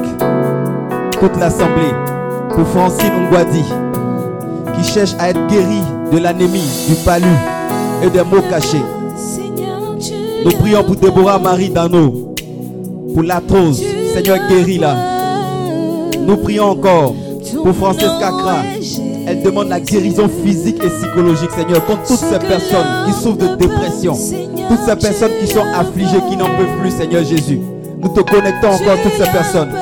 toute l'assemblée pour Francine Ngwadi, qui cherche à être guérie de l'anémie, du palu et des maux cachés. Nous prions pour Déborah Marie Dano, pour l'arthrose. Seigneur, guéris-la. Nous prions encore pour Francesca Kra. Elle demande la guérison physique et psychologique, Seigneur, contre toutes ces personnes qui souffrent de dépression, toutes ces personnes qui sont affligées, qui n'en peuvent plus, Seigneur Jésus. Nous te connectons encore à toutes ces personnes.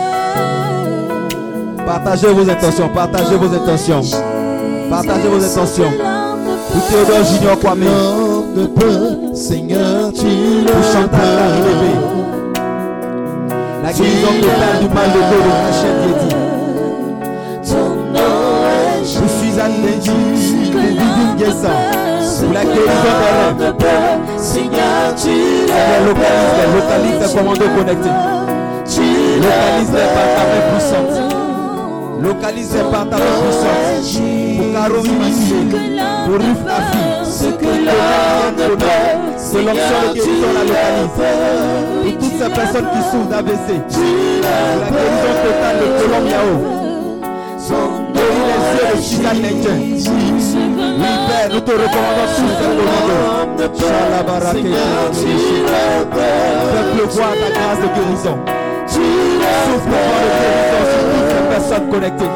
Partagez vos intentions, partagez vos intentions, partagez vos intentions. Pour Théodore Junior Kwame, Seigneur, tu le pour Chantal la guérison totale du mal de dos de. Pour Suzanne Denji, pour Guessan, pour la guérison des rêves. Seigneur, tu Seigneur, localise les, localise les commandos connectés. Localise les par ta main puissante. Localise les par ta main puissante. Pour Caro Immaculée, pour Ruth Afi, pour Donald Bonheur, que l'onction de guérison la localise. Pour toutes ces personnes qui souffrent d'AVC, la guérison totale de Colombe Yao. Guéris les yeux de Suzanne Lengen. Oui, Père, nous te recommandons ces commandos. Shalabarake, Fais pleuvoir ta grâce de guérison. Vent de guérison sur toutes ces personnes connectées.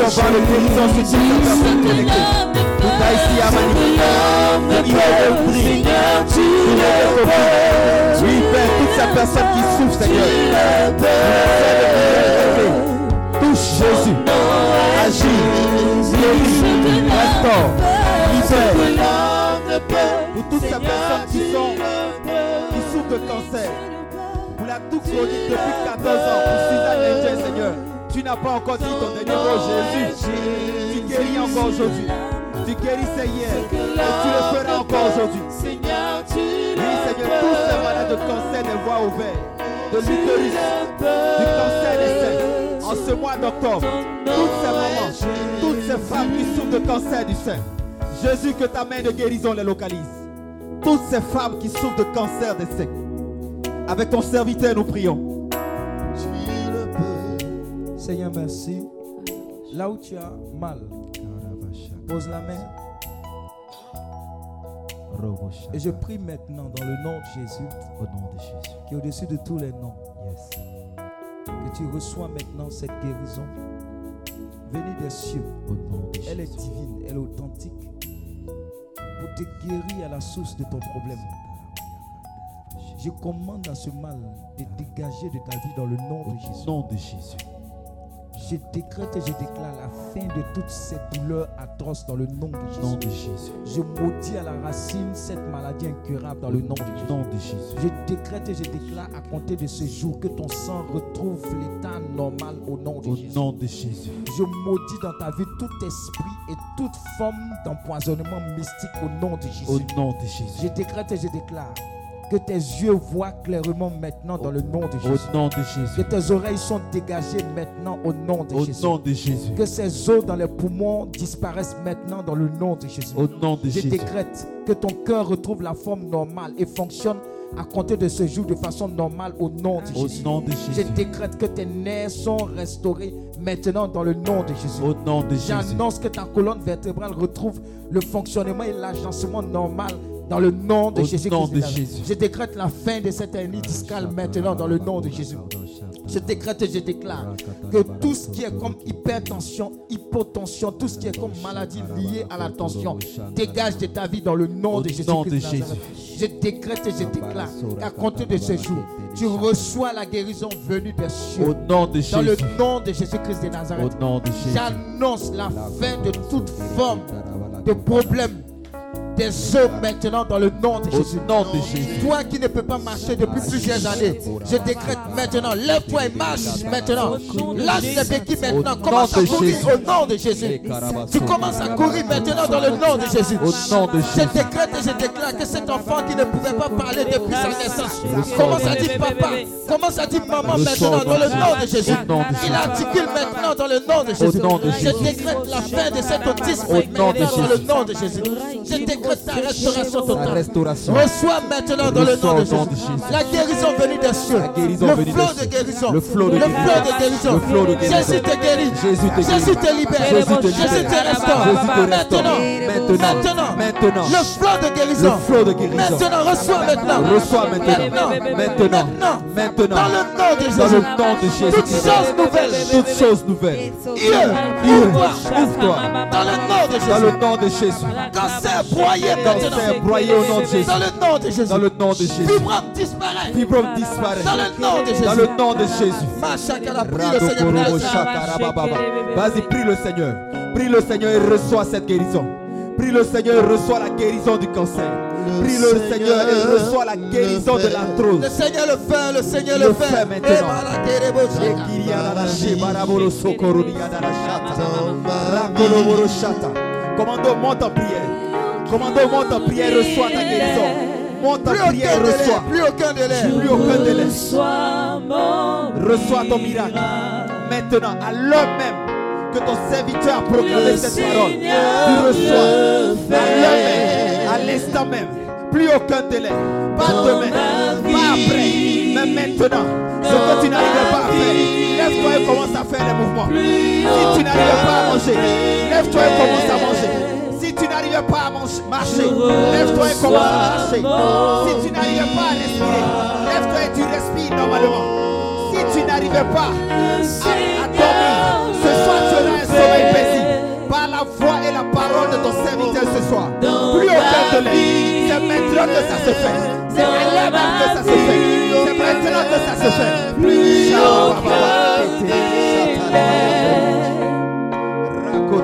Vent de guérison sur toutes ces personnes connectées. Amani, pour Irénée Aubry, pour Irénée Kofi. Oui, Père, toutes ces personnes qui souffrent, Seigneur. Jésus. Agis. Guéris. Restaure. Libère. Pour toutes ces personnes qui sont qui souffrent de cancer, pour la toute chronique depuis 14 ans, pour Suzanne Lengen, Seigneur, tu n'as pas encore dit ton dernier mot, Jésus. Tu guéris encore aujourd'hui. Tu guérissais hier et tu le feras encore aujourd'hui. Oui, Seigneur, tous ces malades de cancer des voies ouvertes, de l'utérus, du cancer des seins, en ce mois d'octobre, toutes ces mamans, toutes ces femmes qui souffrent de cancer du sein, Jésus, que ta main de guérison les localise. Toutes ces femmes qui souffrent de cancer des seins, avec ton serviteur, nous prions. Seigneur, merci. Là où tu as mal, pose la main. Et je prie maintenant dans le nom de Jésus, Au nom de Jésus. qui est au-dessus de tous les noms, Yes. Que tu reçois maintenant cette guérison venue des cieux. Elle est divine, elle est authentique pour te guérir à la source de ton problème. Je commande à ce mal de dégager de ta vie dans le nom de Jésus. Nom de Jésus. Je décrète et je déclare la fin de toute cette douleur atroce dans le nom de nom Jésus. de Jésus. Je maudis à la racine cette maladie incurable dans le nom de Jésus. nom de Jésus. Je décrète et je déclare à compter de ce jour que ton sang retrouve l'état normal au nom de Au Jésus. nom de Jésus. Je maudis dans ta vie tout esprit et toute forme d'empoisonnement mystique au nom de Au Jésus. nom de Je décrète et je déclare que tes yeux voient clairement maintenant dans le nom de Jésus. Au nom de Que tes oreilles sont dégagées maintenant au nom de Au Jésus. nom de Jésus. Que ces os dans les poumons disparaissent maintenant dans le nom de Jésus. Au nom de Je Jésus. décrète que ton cœur retrouve la forme normale et fonctionne à compter de ce jour de façon normale au nom de Au Jésus. nom de Je décrète que tes nerfs sont restaurés maintenant dans le nom de Jésus. Au nom de Jésus. J'annonce que ta colonne vertébrale retrouve le fonctionnement et l'agencement normal dans le nom de Jésus. nom Christ de Nazareth. Jésus. Je décrète la fin de cette hernie discale maintenant dans le nom de Jésus. Je décrète et je déclare que tout ce qui est comme hypertension, hypotension, tout ce qui est comme maladie liée à la tension, dégage de ta vie dans le nom de Jésus. nom de Christ de Jésus. Nazareth. Je décrète et je déclare qu'à compter de ce jour, tu reçois la guérison venue des cieux. Dans le nom de Jésus-Christ de Nazareth. J'annonce la fin de toute forme de problème des os maintenant dans le nom de Jésus. Au nom de Jésus. Toi qui ne peux pas marcher depuis plusieurs années, je décrète maintenant, lève-toi et marche maintenant. Lâche les béquilles maintenant, commence à courir au nom de Jésus. Tu commences à courir maintenant dans le nom de Jésus. Je décrète et je déclare que cet enfant qui ne pouvait pas parler depuis sa naissance commence à dire papa, commence à dire maman maintenant dans le nom de Jésus. Il articule maintenant dans le nom de Jésus. Je décrète la fin de cet autisme maintenant dans le nom de Jésus. Je décrète ta restauration La totale. restauration. Reçois maintenant dans le nom de Jésus. Jésus. La guérison venue des cieux. Le flot de guérison. Le flot de guérison. Jésus te guérit. Jésus te. Jésus libère. Jésus te. Jésus restaure. Jésus te restaure. Maintenant. Maintenant. Maintenant. Le flot de guérison. Maintenant. Reçois maintenant. Reçois maintenant. Maintenant. Maintenant. Dans le nom de Dans le Jésus. nom de Jésus. Toutes choses nouvelles. Toutes choses nouvelles. Dieu, ouvre-toi. Dans le nom de Dans le Jésus. nom de Jésus. Cancer maintenant. Au nom de Jésus. Dans le nom de Jésus. Dans le nom de Jésus. Fibrome disparaît. Fibrome disparaît. Dans le nom de Jésus. Dans le nom de Jésus. Le le. Vas-y, prie le Seigneur. Prie le Seigneur et reçois cette guérison. Prie le Seigneur et reçois la guérison du cancer. Prie le Seigneur et reçois la guérison de Le l'arthrose. Seigneur le fait, le Seigneur Le le fait maintenant. Commando, monte en prière. Commando, monte en prière, reçois ta guérison. Monte en prière, reçois. plus aucun délai. Plus aucun délai. Reçois ton miracle. Maintenant, à l'heure même que ton serviteur a proclamé cette parole, tu reçois. À l'heure même, à l'instant même, plus aucun délai. Pas demain, pas après, mais maintenant. Ce que tu n'arrivais pas à faire, lève-toi et commence à faire les mouvements. Si tu n'arrivais pas à manger, lève-toi et commence à manger. Si tu n'arrivais pas à marcher, lève-toi et commence à marcher. Si tu n'arrivais pas à respirer, lève-toi et tu respires normalement. Si tu n'arrivais pas à, à dormir, ce soir tu auras un sommeil paisible. Par la voix et la parole de ton serviteur ce soir. Plus aucun délai. C'est maintenant que ça se fait. C'est même que ça se fait. C'est maintenant que ça se fait. Plus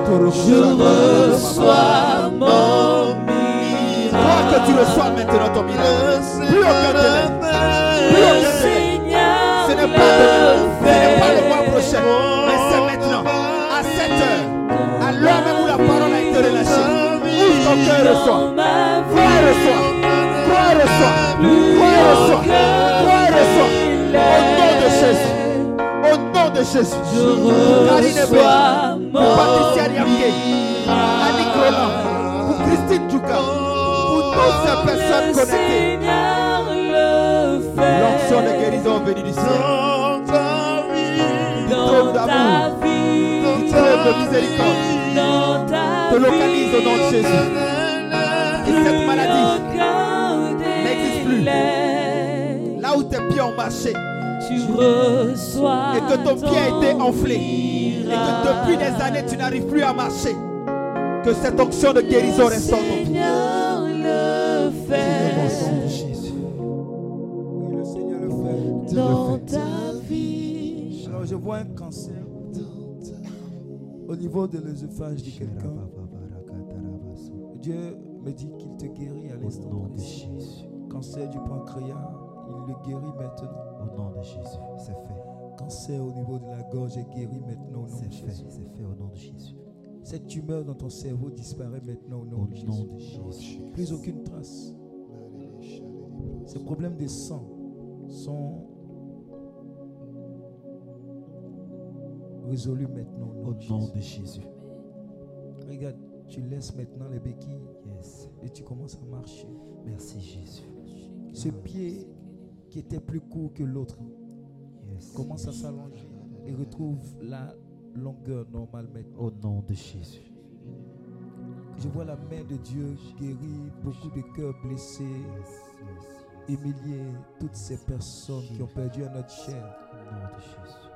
Je reçois mon miracle. Toi que tu reçois maintenant ton miracle. Plus aucun délai. Plus aucun délai. Seigneur Ce n'est pas demain, ce n'est pas le mois prochain, mais c'est maintenant, à 7 heures, à l'heure même où la parole a été relâchée. Ton cœur et reçois. Crois et reçois. Et reçois. Au nom de Jésus. De Jésus. Bé, pour Patricia Niamke, pour Christine pour toutes ces personnes connectées. L'onction de guérison venue du ciel. dans ta vie, miséricorde, dans ta te localise au nom de Jésus. Et cette maladie, n'existe plus. là où tes pieds ont marché, Tu reçois et que ton pied a été enflé, et que depuis des années tu n'arrives plus à marcher, que cette onction de guérison reste en ton pied. Seigneur le fait Jésus. Oui, le Seigneur le fait. dans ta vie. Alors, je vois un cancer au niveau de l'œsophage de quelqu'un. Dieu me dit qu'il te guérit à l'instant. Cancer du pancréas, il le guérit maintenant. Au nom de Jésus. C'est fait. Cancer au niveau de la gorge est guéri maintenant au nom de C'est fait. Jésus. C'est fait au nom de Jésus. Cette tumeur dans ton cerveau disparaît maintenant au nom Au de nom Jésus. de Jésus. Plus aucune trace. Ces problèmes de sang sont résolus maintenant au nom Au de nom Jésus. de Jésus. Regarde, tu laisses maintenant les béquilles Yes. et tu commences à marcher. Merci Jésus. Ce pied qui était plus court que l'autre commence à s'allonger et retrouve la longueur normale maintenant. Au nom de Jésus. Je vois la main de Dieu guérir beaucoup de cœurs blessés, humilier toutes ces personnes qui ont perdu un autre chair. Au nom de Jésus.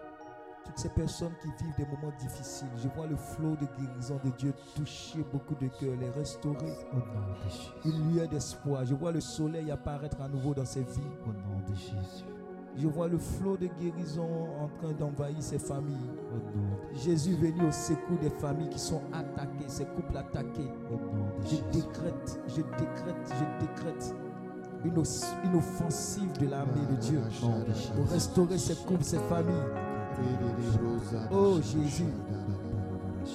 Toutes ces personnes qui vivent des moments difficiles. Je vois le flot de guérison de Dieu toucher beaucoup de cœurs, les restaurer. Au nom de Jésus. Une lueur d'espoir. Je vois le soleil apparaître à nouveau dans ces vies. Au nom de Jésus. Je vois le flot de guérison en train d'envahir ces familles. Au nom de Jésus venu au secours des familles qui sont attaquées, ces couples attaqués. Au nom de Je Jésus. décrète, je décrète, je décrète une, offensive de l'armée de Dieu pour restaurer ces couples, ces familles. Oh Jésus,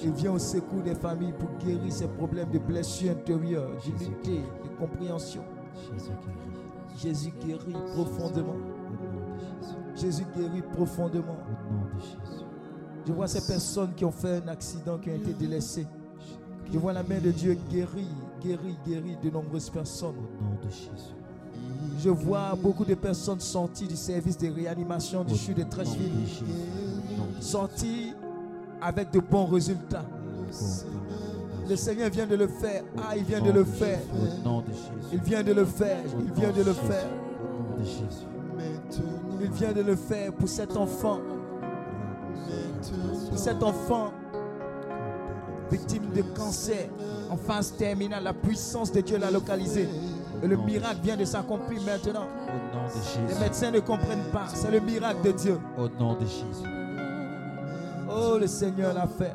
il vient au secours des familles pour guérir ces problèmes de blessures intérieures, d'unité, de compréhension. Jésus guérit. Profondément. Jésus. Guérit profondément. Je vois ces personnes qui ont fait un accident, qui ont été délaissées. Je vois la main de Dieu guérir, guérir, guérir de nombreuses personnes. Au nom de Jésus. Je vois beaucoup de personnes sorties du service de réanimation du CHU de Trècheville, sorties avec de bons résultats. Le Seigneur vient de le faire. Ah, il vient de le faire. Il vient de le faire. Il vient de le faire. Il vient de le faire pour cet enfant. Pour cet enfant victime de cancer en phase terminale. La puissance de Dieu l'a localisé. Et le miracle vient de s'accomplir maintenant. Au nom de Les Jésus. médecins ne comprennent pas. C'est le miracle de Dieu. Au nom de Jésus. Oh, le Seigneur l'a fait.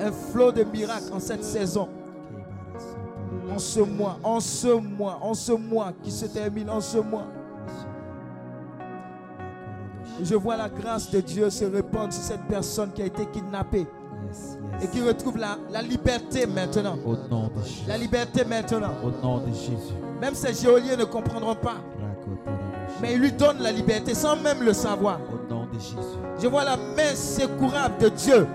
Un flot de miracles en cette saison. En ce mois, en ce mois, en ce mois qui se termine, en ce mois. Je vois la grâce de Dieu se répandre sur cette personne qui a été kidnappée Yes, et qui retrouve la, la liberté maintenant. Au nom de Jésus. La liberté maintenant. Au nom de Jésus. Même ces géoliens ne comprendront pas. Mais il lui donne la liberté sans même le savoir. Au nom de Jésus. Je vois la main secourable de Dieu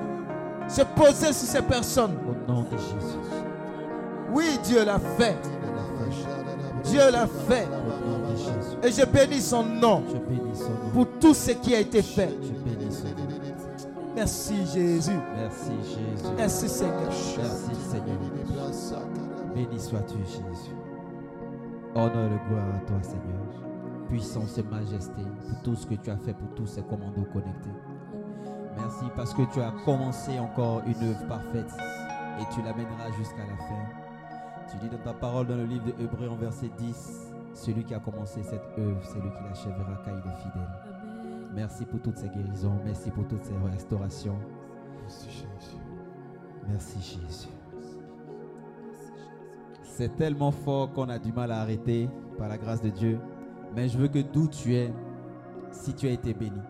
se poser sur ces personnes. Au nom de Jésus. Oui, Dieu l'a fait. Dieu l'a fait. Et je bénis son nom Je bénis son nom. pour tout ce qui a été fait. Je bénis son nom. Merci Jésus. Merci Jésus. Merci Seigneur. Merci Seigneur. Béni sois-tu Jésus. Honneur et gloire à toi Seigneur. Puissance et majesté pour tout ce que tu as fait pour tous ces commandos connectés. Merci parce que tu as commencé encore une œuvre parfaite et tu l'amèneras jusqu'à la fin. Tu dis dans ta parole dans le livre de Hébreux en verset 10, celui qui a commencé cette œuvre, c'est lui qui l'achèvera car il est fidèle. Merci pour toutes ces guérisons, merci pour toutes ces restaurations. Merci Jésus. C'est tellement fort qu'on a du mal à arrêter par la grâce de Dieu. Mais je veux que d'où tu es, si tu as été béni,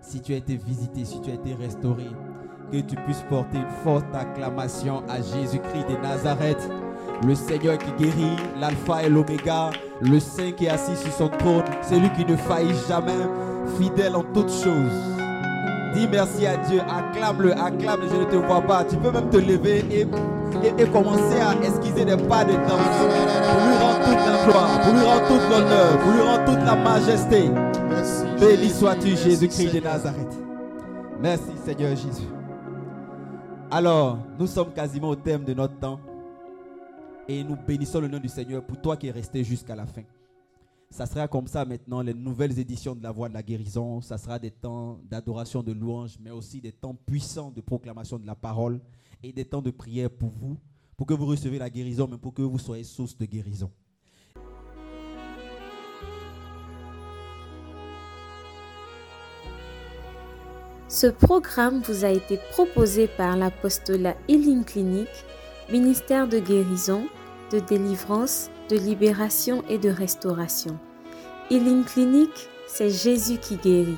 si tu as été visité, si tu as été restauré, que tu puisses porter une forte acclamation à Jésus-Christ de Nazareth, le Seigneur qui guérit, l'alpha et l'oméga, le Saint qui est assis sur son trône, celui qui ne faillit jamais, fidèle en toutes choses. Dis merci à Dieu, acclame-le, acclame, je ne te vois pas. Tu peux même te lever et, et- et commencer à esquiser des pas de danse pour lui rendre toute la gloire, pour lui rendre toute l'honneur, pour lui rendre toute la majesté. Béni sois-tu, Jésus-Christ de Nazareth. Merci, Seigneur Jésus. Alors, nous sommes quasiment au terme de notre temps et nous bénissons le nom du Seigneur pour toi qui es resté jusqu'à la fin. Ça sera comme ça maintenant, les nouvelles éditions de la Voix de la guérison. Ça sera des temps d'adoration, de louange, mais aussi des temps puissants de proclamation de la parole et des temps de prière pour vous, pour que vous receviez la guérison, mais pour que vous soyez source de guérison. Ce programme vous a été proposé par l'apostolat Healing Clinic, ministère de guérison, de délivrance, de libération et de restauration. Healing Clinic, c'est Jésus qui guérit.